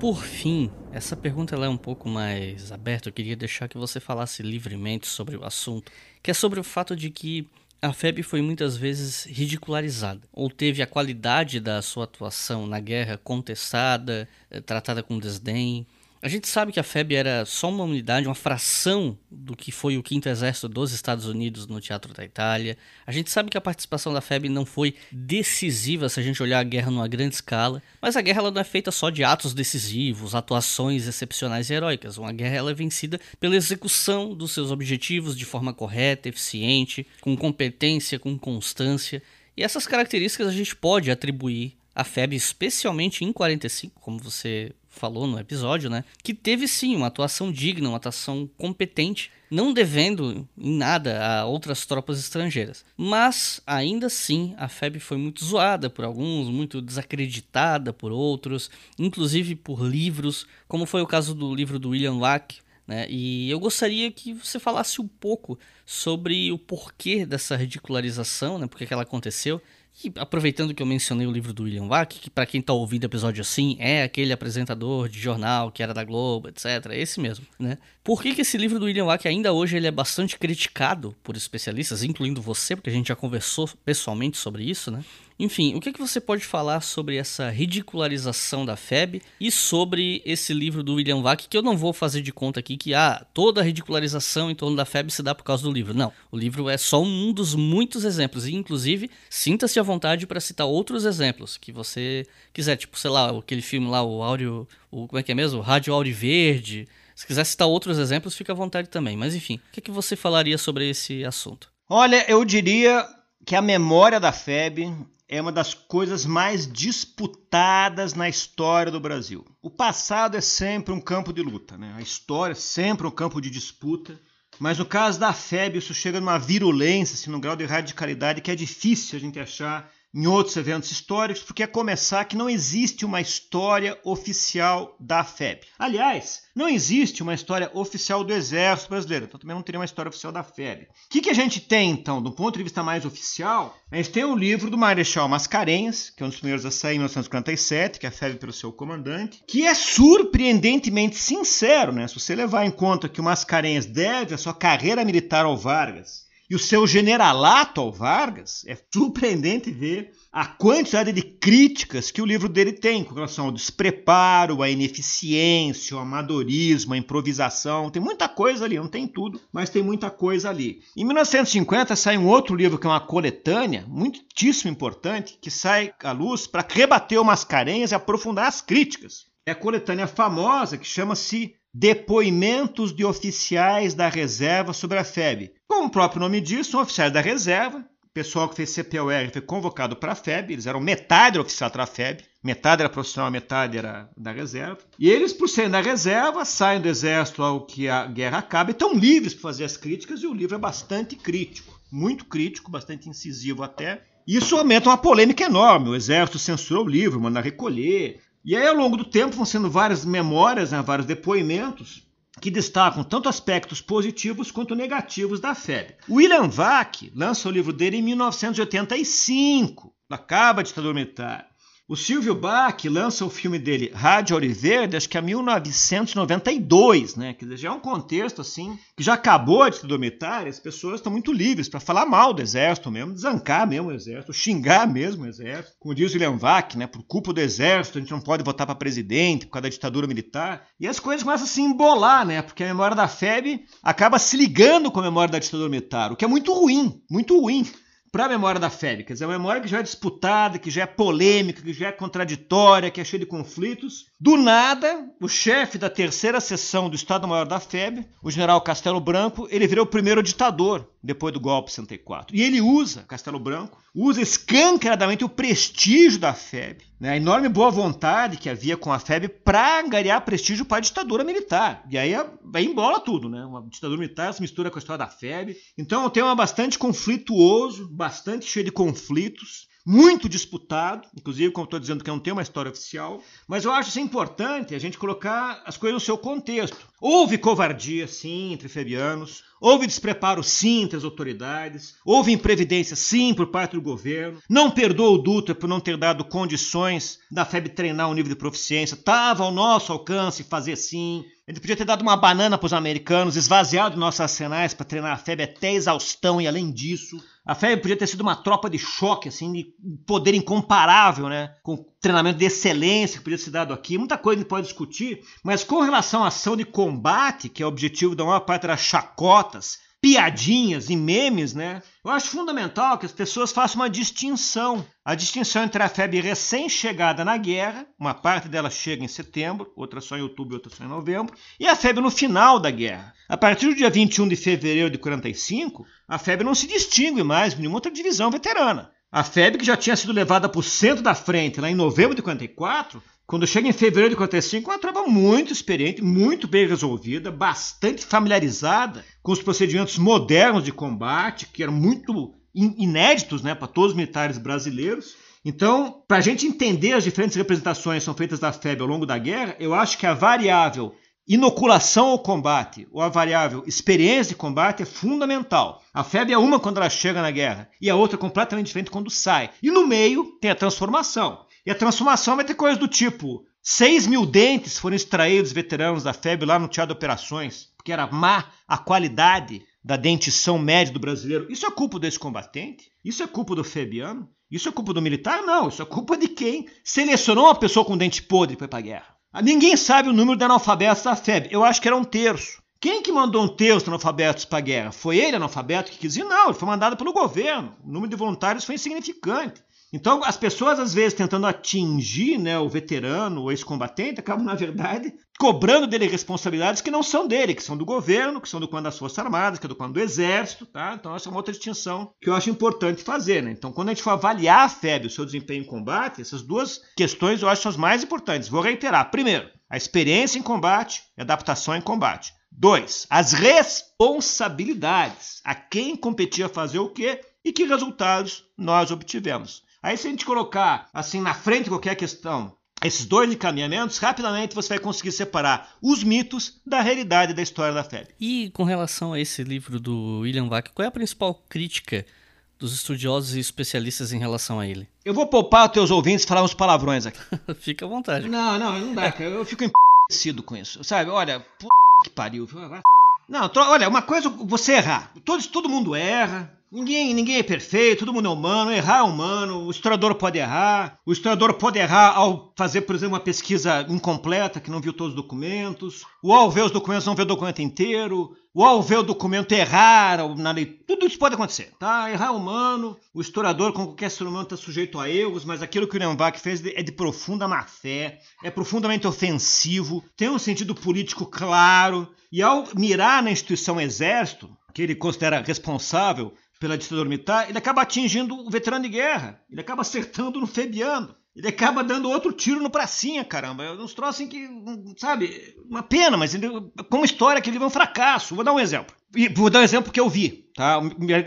por fim, essa pergunta é um pouco mais aberta. Eu queria deixar que você falasse livremente sobre o assunto, que é sobre o fato de que a FEB foi muitas vezes ridicularizada, ou teve a qualidade da sua atuação na guerra contestada, eh, tratada com desdém. A gente sabe que a FEB era só uma unidade, uma fração do que foi o Quinto Exército dos Estados Unidos no Teatro da Itália. A gente sabe que a participação da FEB não foi decisiva se a gente olhar a guerra numa grande escala, mas a guerra ela não é feita só de atos decisivos, atuações excepcionais e heróicas. Uma guerra ela é vencida pela execução dos seus objetivos de forma correta, eficiente, com competência, com constância. E essas características a gente pode atribuir à FEB, especialmente em 45, como você falou no episódio, né? Que teve sim uma atuação digna, uma atuação competente, não devendo em nada a outras tropas estrangeiras. Mas ainda assim a FEB foi muito zoada por alguns, muito desacreditada por outros, inclusive por livros, como foi o caso do livro do William Wack. Né? E eu gostaria que você falasse um pouco sobre o porquê dessa ridicularização, né? porque que ela aconteceu e aproveitando que eu mencionei o livro do William Wack, que para quem está ouvindo o episódio assim, é aquele apresentador de jornal que era da Globo, etc. Esse mesmo, né? Por que, que esse livro do William Wack ainda hoje ele é bastante criticado por especialistas, incluindo você, porque a gente já conversou pessoalmente sobre isso, né? Enfim, o que, que você pode falar sobre essa ridicularização da FEB e sobre esse livro do William Vac, que eu não vou fazer de conta aqui que ah, toda a ridicularização em torno da FEB se dá por causa do livro. Não, o livro é só um dos muitos exemplos e, inclusive, sinta-se à vontade para citar outros exemplos que você quiser, tipo, sei lá, aquele filme lá, o áudio, o, como é que é mesmo? Rádio Áudio Verde. Se quiser citar outros exemplos, fica à vontade também. Mas enfim, o que, que você falaria sobre esse assunto? Olha, eu diria que a memória da FEB é uma das coisas mais disputadas na história do Brasil. O passado é sempre um campo de luta, né? a história é sempre um campo de disputa. Mas no caso da FEB, isso chega numa virulência, assim, num grau de radicalidade que é difícil a gente achar em outros eventos históricos, porque é começar que não existe uma história oficial da FEB. Aliás, não existe uma história oficial do Exército Brasileiro, então também não teria uma história oficial da FEB. O que, que a gente tem, então, do ponto de vista mais oficial? A gente tem o livro do Marechal Mascarenhas, que é um dos primeiros a sair em 1947, que é a FEB pelo seu comandante, que é surpreendentemente sincero, né? Se você levar em conta que o Mascarenhas deve a sua carreira militar ao Vargas e o seu generalato ao Vargas, é surpreendente ver a quantidade de críticas que o livro dele tem com relação ao despreparo, à ineficiência, ao amadorismo, à improvisação. Tem muita coisa ali, não tem tudo, mas tem muita coisa ali. Em 1950 sai um outro livro que é uma coletânea, muitíssimo importante, que sai à luz para rebater o Mascarenhas e aprofundar as críticas. É a coletânea famosa que chama-se Depoimentos de oficiais da reserva sobre a FEB. Como o próprio nome diz, são oficiais da reserva. O pessoal que fez CPOR foi convocado para a FEB, eles eram metade oficial da FEB, metade era profissional, metade era da reserva. E eles, por serem da reserva, saem do exército ao que a guerra acaba e estão livres para fazer as críticas, e o livro é bastante crítico, muito crítico, bastante incisivo até. Isso aumenta uma polêmica enorme. O exército censurou o livro, manda recolher. E aí, ao longo do tempo, vão sendo várias memórias, né, vários depoimentos que destacam tanto aspectos positivos quanto negativos da FEB. William Vac lança o livro dele em 1985, acaba a ditadura militar. O Silvio Bach lança o filme dele Rádio Oliverde, acho que é 1992, né? Dizer, já é um contexto assim que já acabou a ditadura militar, as pessoas estão muito livres para falar mal do exército mesmo, zancar mesmo o exército, xingar mesmo o exército. Como diz o William Vac, né? Por culpa do exército, a gente não pode votar para presidente por causa da ditadura militar. E as coisas começam a se embolar, né? Porque a memória da FEB acaba se ligando com a memória da ditadura militar, o que é muito ruim, muito ruim para a memória da FEB. Quer dizer, uma memória que já é disputada, que já é polêmica, que já é contraditória, que é cheia de conflitos. Do nada, o chefe da terceira seção do Estado-Maior da FEB, o general Castelo Branco, ele virou o primeiro ditador depois do golpe 64. E ele usa, Castelo Branco, usa escancaradamente o prestígio da FEB, né, a enorme boa vontade que havia com a FEB para angariar prestígio para a ditadura militar. E aí, aí embola tudo, né? Uma ditadura militar se mistura com a história da FEB. Então é um tema bastante conflituoso, bastante cheio de conflitos muito disputado, inclusive, como estou dizendo, que não tem uma história oficial, mas eu acho isso importante a gente colocar as coisas no seu contexto. Houve covardia, sim, entre febianos, houve despreparo, sim, entre as autoridades, houve imprevidência, sim, por parte do governo, não perdoa o Dutra por não ter dado condições da FEB treinar o nível de proficiência, estava ao nosso alcance fazer sim, ele podia ter dado uma banana para os americanos, esvaziado nossos arsenais para treinar a FEB. Até exaustão e além disso, a FEB podia ter sido uma tropa de choque, assim, de poder incomparável, né? Com treinamento de excelência que podia ser dado aqui. Muita coisa a gente pode discutir, mas com relação à ação de combate, que é o objetivo da maior parte das chacotas, piadinhas e memes, né? Eu acho fundamental que as pessoas façam uma distinção. A distinção entre a FEB recém-chegada na guerra, uma parte dela chega em setembro, outra só em outubro, outra só em novembro, e a FEB no final da guerra. A partir do dia 21 de fevereiro de 45, a FEB não se distingue mais com nenhuma outra divisão veterana. A FEB, que já tinha sido levada para o centro da frente lá em novembro de 44, Quando chega em fevereiro de 45, é uma tropa muito experiente, muito bem resolvida, bastante familiarizada com os procedimentos modernos de combate, que eram muito inéditos né, para todos os militares brasileiros. Então, para a gente entender as diferentes representações que são feitas da FEB ao longo da guerra, eu acho que a variável inoculação ao combate ou a variável experiência de combate é fundamental. A FEB é uma quando ela chega na guerra e a outra completamente diferente quando sai. E no meio tem a transformação. E a transformação vai ter coisas do tipo: 6 mil dentes foram extraídos veteranos da FEB lá no Teatro de Operações, porque era má a qualidade da dentição média do brasileiro. Isso é culpa desse combatente? Isso é culpa do febiano? Isso é culpa do militar? Não, isso é culpa de quem selecionou uma pessoa com dente podre para ir para a guerra. Ninguém sabe o número de analfabetos da FEB. Eu acho que era um terço. Quem que mandou um terço de analfabetos para a guerra? Foi ele, analfabeto, que quis ir? Não, ele foi mandado pelo governo. O número de voluntários foi insignificante. Então, as pessoas, às vezes, tentando atingir né, o veterano, o ex-combatente, acabam, na verdade, cobrando dele responsabilidades que não são dele, que são do governo, que são do comando das Forças Armadas, que é do comando do Exército. Tá? Então, essa é uma outra distinção que eu acho importante fazer. Né? Então, quando a gente for avaliar a FEB, o seu desempenho em combate, essas duas questões eu acho são as mais importantes. Vou reiterar. Primeiro, a experiência em combate e adaptação em combate. Dois, as responsabilidades. A quem competia fazer o quê e que resultados nós obtivemos. Aí se a gente colocar assim na frente qualquer questão, esses dois encaminhamentos, rapidamente você vai conseguir separar os mitos da realidade da história da febre. E com relação a esse livro do William Vac, qual é a principal crítica dos estudiosos e especialistas em relação a ele? Eu vou poupar os teus ouvintes falar uns palavrões aqui. [LAUGHS] Fica à vontade. Não, não, não dá, cara. Eu fico empecido com isso. Sabe, olha, p... que pariu. Não, olha, uma coisa você errar. Todo, todo mundo erra. Ninguém, ninguém é perfeito, todo mundo é humano, errar é humano, o historiador pode errar, o historiador pode errar ao fazer, por exemplo, uma pesquisa incompleta, que não viu todos os documentos, ou ao ver os documentos não ver o documento inteiro, ou ao ver o documento errar na lei, tudo isso pode acontecer, tá? Errar é humano, o historiador, como qualquer ser humano, está sujeito a erros, mas aquilo que o Nembach fez é de profunda má fé, é profundamente ofensivo, tem um sentido político claro, e ao mirar na instituição exército, que ele considera responsável pela ditadura militar, ele acaba atingindo o veterano de guerra. Ele acaba acertando no Febiano. Ele acaba dando outro tiro no pracinha, caramba. É uns troços que, sabe, uma pena, mas ele, como história, aquele livro é um fracasso. Vou dar um exemplo. E vou dar um exemplo que eu vi, tá?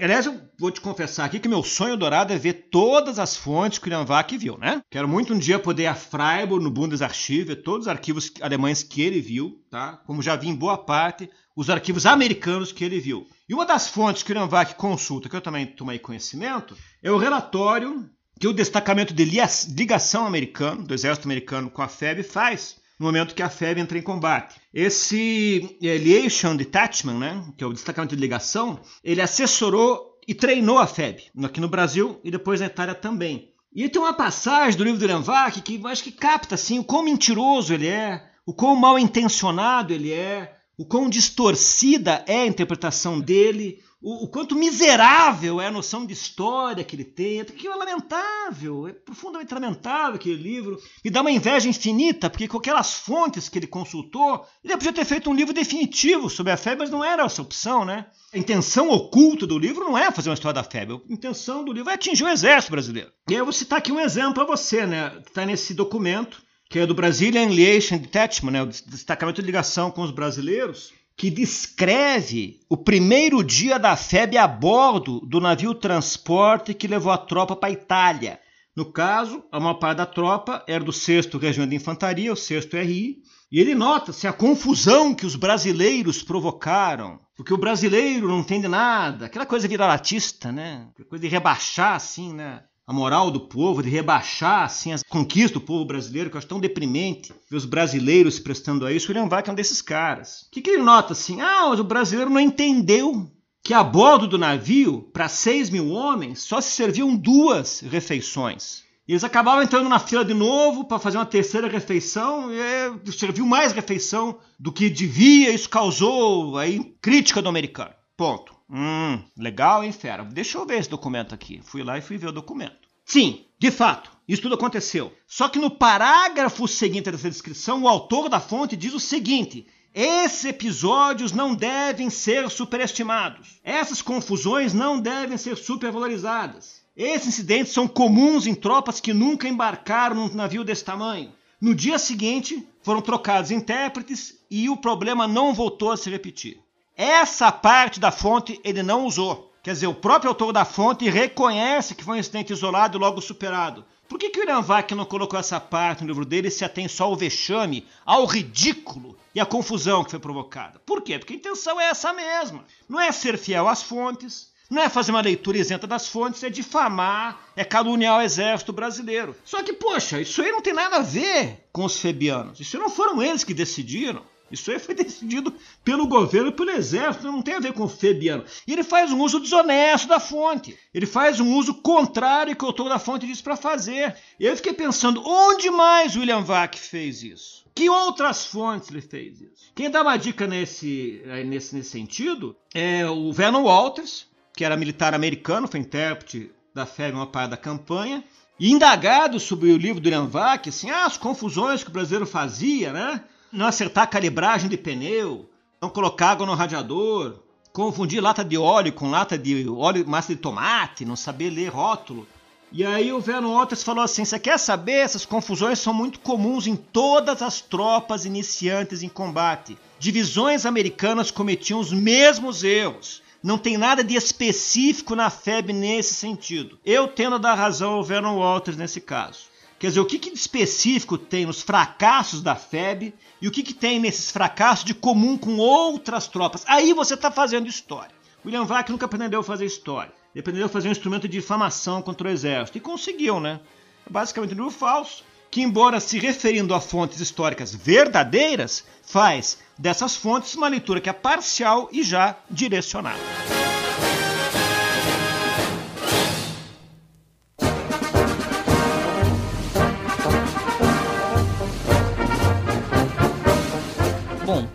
Aliás, eu vou te confessar aqui que meu sonho dourado é ver todas as fontes que o Jan Vac viu, né? Quero muito um dia poder ir a Freiburg, no Bundesarchiv, ver todos os arquivos alemães que ele viu, tá? Como já vi em boa parte, os arquivos americanos que ele viu. E uma das fontes que o Iranvac consulta, que eu também tomei conhecimento, é o relatório que o destacamento de ligação americano, do exército americano com a FEB, faz no momento que a FEB entra em combate. Esse é, Liaison Detachment, né, que é o destacamento de ligação, ele assessorou e treinou a FEB, aqui no Brasil e depois na Itália também. E tem uma passagem do livro do Iranvac que acho que capta assim, o quão mentiroso ele é, o quão mal intencionado ele é, o quão distorcida é a interpretação dele, o, o, quanto miserável é a noção de história que ele tem. Aquilo é lamentável, é profundamente lamentável aquele livro. E dá uma inveja infinita, porque com aquelas fontes que ele consultou, ele podia ter feito um livro definitivo sobre a febre, mas não era essa opção, né? A intenção oculta do livro não é fazer uma história da febre, a intenção do livro é atingir o exército brasileiro. E eu vou citar aqui um exemplo para você, né? Está nesse documento que é do Brazilian Liaison Detachment, né, o destacamento de ligação com os brasileiros, que descreve o primeiro dia da FEB a bordo do navio transporte que levou a tropa para a Itália. No caso, a maior parte da tropa era do 6 Regimento de Infantaria, o 6 RI, e ele nota-se a confusão que os brasileiros provocaram, porque o brasileiro não entende nada, aquela coisa viralatista, né? Aquela coisa de rebaixar assim, né? A moral do povo, de rebaixar assim, as conquistas do povo brasileiro, que eu acho tão deprimente ver os brasileiros se prestando a isso. William Vac é um desses caras. O que, que ele nota assim? Ah, o brasileiro não entendeu que a bordo do navio, para 6 mil homens, só se serviam duas refeições. E eles acabavam entrando na fila de novo para fazer uma terceira refeição, e é, serviu mais refeição do que devia, isso causou aí crítica do americano. Ponto. Hum, legal, hein, fera? Deixa eu ver esse documento aqui. Fui lá e fui ver o documento. Sim, de fato, isso tudo aconteceu. Só que no parágrafo seguinte dessa descrição, o autor da fonte diz o seguinte: esses episódios não devem ser superestimados. Essas confusões não devem ser supervalorizadas. Esses incidentes são comuns em tropas que nunca embarcaram num navio desse tamanho. No dia seguinte, foram trocados intérpretes e o problema não voltou a se repetir. Essa parte da fonte ele não usou. Quer dizer, o próprio autor da fonte reconhece que foi um incidente isolado e logo superado. Por que, que o William Vac não colocou essa parte no livro dele e se atém só ao vexame, ao ridículo e à confusão que foi provocada? Por quê? Porque a intenção é essa mesma. Não é ser fiel às fontes, não é fazer uma leitura isenta das fontes, é difamar, é caluniar o exército brasileiro. Só que, poxa, isso aí não tem nada a ver com os febianos. Isso não foram eles que decidiram. Isso aí foi decidido pelo governo e pelo exército, não tem a ver com o Febiano. E ele faz um uso desonesto da fonte. Ele faz um uso contrário que o autor da fonte disse para fazer. Eu fiquei pensando, onde mais William Vac fez isso? Que outras fontes ele fez isso? Quem dá uma dica nesse, nesse, nesse sentido é o Vernon Walters, que era militar americano, foi intérprete da FEB uma parte da campanha, e indagado sobre o livro do William Vac, assim, ah, as confusões que o brasileiro fazia, né? Não acertar a calibragem de pneu, não colocar água no radiador, confundir lata de óleo com lata de óleo massa de tomate, não saber ler rótulo. E aí o Vernon Otters falou assim: você quer saber? Essas confusões são muito comuns em todas as tropas iniciantes em combate. Divisões americanas cometiam os mesmos erros. Não tem nada de específico na FEB nesse sentido. Eu tendo a dar razão ao Vernon Walters nesse caso. Quer dizer, o que, que de específico tem nos fracassos da FEB e o que, que tem nesses fracassos de comum com outras tropas? Aí você está fazendo história. William Vac nunca pretendeu fazer história. Ele pretendeu fazer um instrumento de difamação contra o exército. E conseguiu, né? É basicamente um livro falso, que, embora se referindo a fontes históricas verdadeiras, faz dessas fontes uma leitura que é parcial e já direcionada.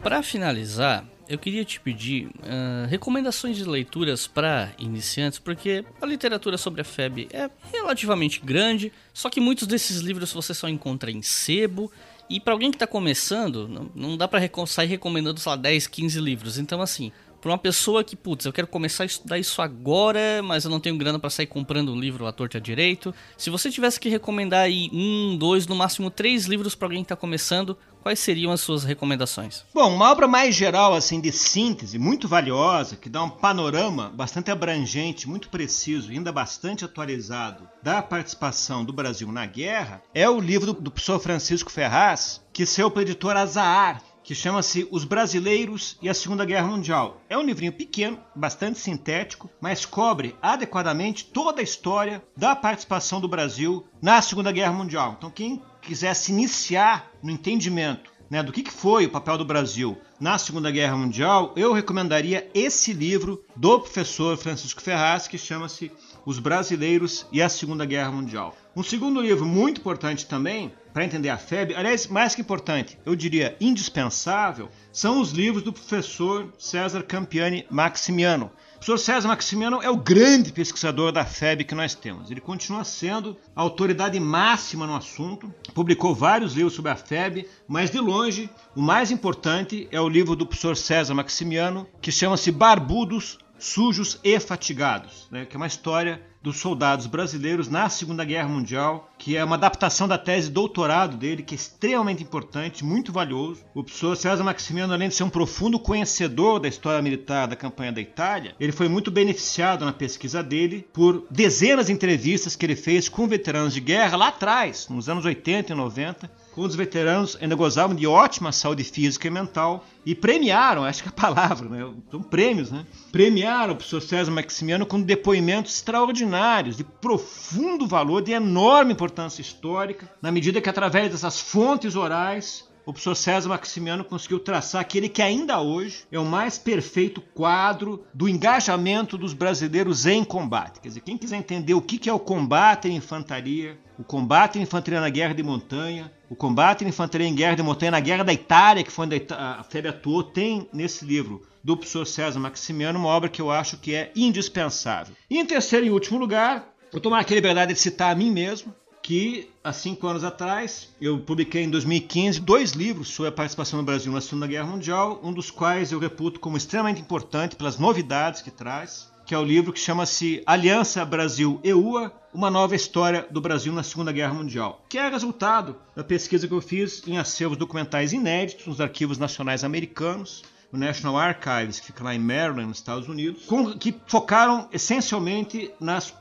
Para finalizar, eu queria te pedir uh, recomendações de leituras para iniciantes, porque a literatura sobre a FEB é relativamente grande, só que muitos desses livros você só encontra em sebo. E para alguém que está começando, não, não dá para sair recomendando, sei lá, 10, 15 livros. Então, assim, para uma pessoa que, putz, eu quero começar a estudar isso agora, mas eu não tenho grana para sair comprando um livro à torta direito. Se você tivesse que recomendar aí um, dois, no máximo três livros para alguém que está começando, quais seriam as suas recomendações? Bom, uma obra mais geral, assim, de síntese, muito valiosa, que dá um panorama bastante abrangente, muito preciso, ainda bastante atualizado da participação do Brasil na guerra, é o livro do, professor Francisco Ferraz, que saiu pela editora Azahar, que chama-se Os Brasileiros e a Segunda Guerra Mundial. É um livrinho pequeno, bastante sintético, mas cobre adequadamente toda a história da participação do Brasil na Segunda Guerra Mundial. Então, quem quiser se iniciar no entendimento né, do que, que foi o papel do Brasil na Segunda Guerra Mundial, eu recomendaria esse livro do professor Francisco Ferraz, que chama-se Os Brasileiros e a Segunda Guerra Mundial. Um segundo livro muito importante também para entender a FEB, aliás, mais que importante, eu diria indispensável, são os livros do professor César Campiani Maximiano. O professor César Maximiano é o grande pesquisador da FEB que nós temos. Ele continua sendo a autoridade máxima no assunto, publicou vários livros sobre a FEB, mas de longe o mais importante é o livro do professor César Maximiano, que chama-se Barbudos, Sujos e Fatigados, né? que é uma história dos soldados brasileiros na Segunda Guerra Mundial, que é uma adaptação da tese doutorado dele, que é extremamente importante, muito valioso. O professor César Maximiano, além de ser um profundo conhecedor da história militar da campanha da Itália, ele foi muito beneficiado na pesquisa dele por dezenas de entrevistas que ele fez com veteranos de guerra lá atrás, nos anos 80 e 90, quando os veteranos ainda gozavam de ótima saúde física e mental e premiaram, acho que é a palavra, né? são prêmios, né? Premiaram o professor César Maximiano com depoimentos extraordinários, de profundo valor, de enorme importância histórica, na medida que através dessas fontes orais o professor César Maximiano conseguiu traçar aquele que ainda hoje é o mais perfeito quadro do engajamento dos brasileiros em combate. Quer dizer, quem quiser entender o que é o combate em infantaria, o combate em infantaria na guerra de montanha, o combate em infantaria em guerra de montanha na guerra da Itália, que foi onde a FEB atuou, tem nesse livro do professor César Maximiano uma obra que eu acho que é indispensável. E em terceiro e último lugar, vou tomar aqui a liberdade de citar a mim mesmo, que há cinco anos atrás eu publiquei em 2015 dois livros sobre a participação do Brasil na Segunda Guerra Mundial, um dos quais eu reputo como extremamente importante pelas novidades que traz, que é o livro que chama-se Aliança Brasil-EUA, uma nova história do Brasil na Segunda Guerra Mundial, que é resultado da pesquisa que eu fiz em acervos documentais inéditos nos arquivos nacionais americanos, o National Archives, que fica lá em Maryland, nos Estados Unidos, com, que focaram essencialmente nas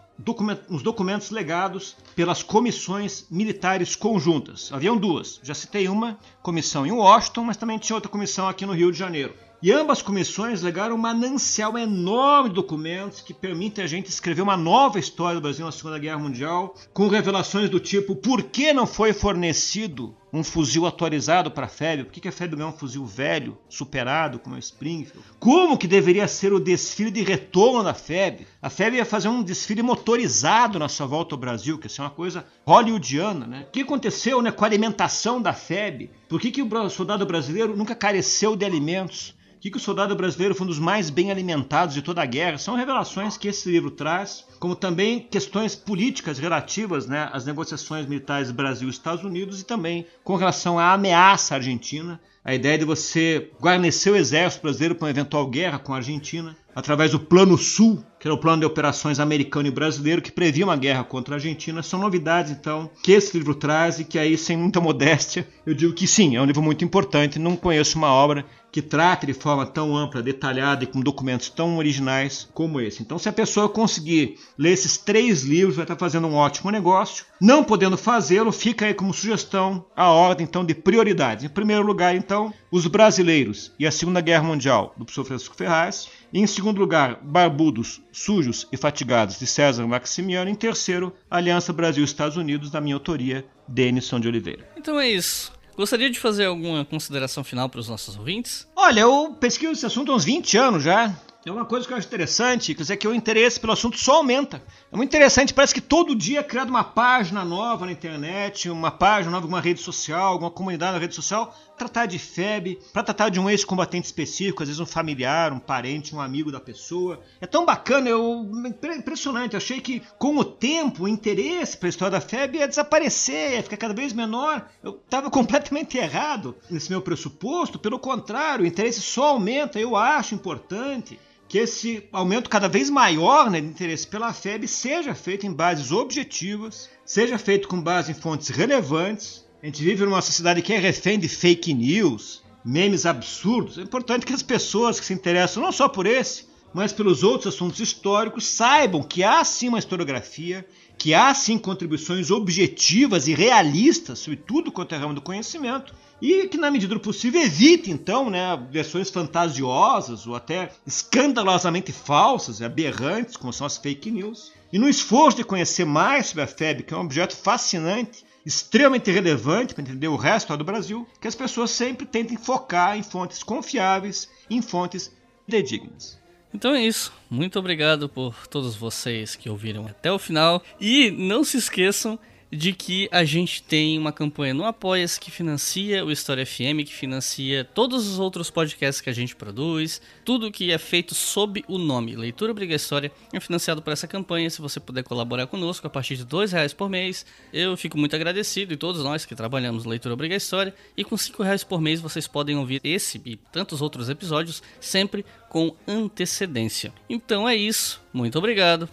nos documentos legados pelas comissões militares conjuntas. Haviam duas, já citei uma, comissão em Washington, mas também tinha outra comissão aqui no Rio de Janeiro. E ambas comissões legaram um manancial enorme de documentos que permitem a gente escrever uma nova história do Brasil na Segunda Guerra Mundial, com revelações do tipo por que não foi fornecido um fuzil atualizado para a FEB? Por que a FEB ganhou um fuzil velho, superado, como é o Springfield? Como que deveria ser o desfile de retorno da FEB? A FEB ia fazer um desfile motorizado na sua volta ao Brasil, que ia ser uma coisa hollywoodiana, né? O que aconteceu né, com a alimentação da FEB? Por que, que o soldado brasileiro nunca careceu de alimentos? Que, que o soldado brasileiro foi um dos mais bem alimentados de toda a guerra. São revelações que esse livro traz, como também questões políticas relativas né, às negociações militares Brasil-Estados Unidos e também com relação à ameaça argentina, a ideia de você guarnecer o exército brasileiro para uma eventual guerra com a Argentina, através do Plano Sul, que era o plano de operações americano e brasileiro que previa uma guerra contra a Argentina. São novidades, então, que esse livro traz e que aí, sem muita modéstia, eu digo que sim, é um livro muito importante. Não conheço uma obra que trate de forma tão ampla, detalhada e com documentos tão originais como esse. Então, se a pessoa conseguir ler esses três livros, vai estar fazendo um ótimo negócio. Não podendo fazê-lo, fica aí como sugestão a ordem então de prioridades. Em primeiro lugar, então, os brasileiros e a Segunda Guerra Mundial, do professor Francisco Ferraz. Em segundo lugar, Barbudos, Sujos e Fatigados, de César Maximiano. Em terceiro, Aliança Brasil-Estados Unidos, da minha autoria, Denison de Oliveira. Então é isso. Gostaria de fazer alguma consideração final para os nossos ouvintes? Olha, eu pesquiso esse assunto há uns 20 anos já. É uma coisa que eu acho interessante, quer dizer que o interesse pelo assunto só aumenta. É muito interessante, parece que todo dia é criada uma página nova na internet, uma página nova, alguma rede social, alguma comunidade na rede social, tratar de FEB, para tratar de um ex-combatente específico, às vezes um familiar, um parente, um amigo da pessoa. É tão bacana, eu, impressionante. Eu achei que com o tempo o interesse pela história da FEB ia desaparecer, ia ficar cada vez menor. Eu estava [LAUGHS] completamente errado nesse meu pressuposto, pelo contrário, o interesse só aumenta, eu acho importante que esse aumento cada vez maior né, de interesse pela FEB seja feito em bases objetivas, seja feito com base em fontes relevantes. Gente vive numa sociedade que é refém de fake news, memes absurdos. É importante que as pessoas que se interessam não só por esse, mas pelos outros assuntos históricos saibam que há sim uma historiografia, que há sim contribuições objetivas e realistas sobre tudo quanto é ramo do conhecimento e que, na medida do possível, evite, então, né, versões fantasiosas ou até escandalosamente falsas e aberrantes, como são as fake news. E no esforço de conhecer mais sobre a FEB, que é um objeto fascinante, extremamente relevante para entender o resto do Brasil, que as pessoas sempre tentem focar em fontes confiáveis, em fontes dignas. Então é isso. Muito obrigado por todos vocês que ouviram até o final. E não se esqueçam de que a gente tem uma campanha no Apoia-se que financia o História FM, que financia todos os outros podcasts que a gente produz, tudo que é feito sob o nome Leitura Obriga História é financiado por essa campanha. Se você puder colaborar conosco a partir de dois reais por mês, eu fico muito agradecido e todos nós que trabalhamos Leitura Obriga História. E com cinco reais por mês vocês podem ouvir esse e tantos outros episódios sempre com antecedência. Então é isso, muito obrigado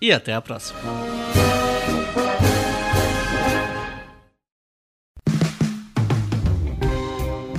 e até a próxima.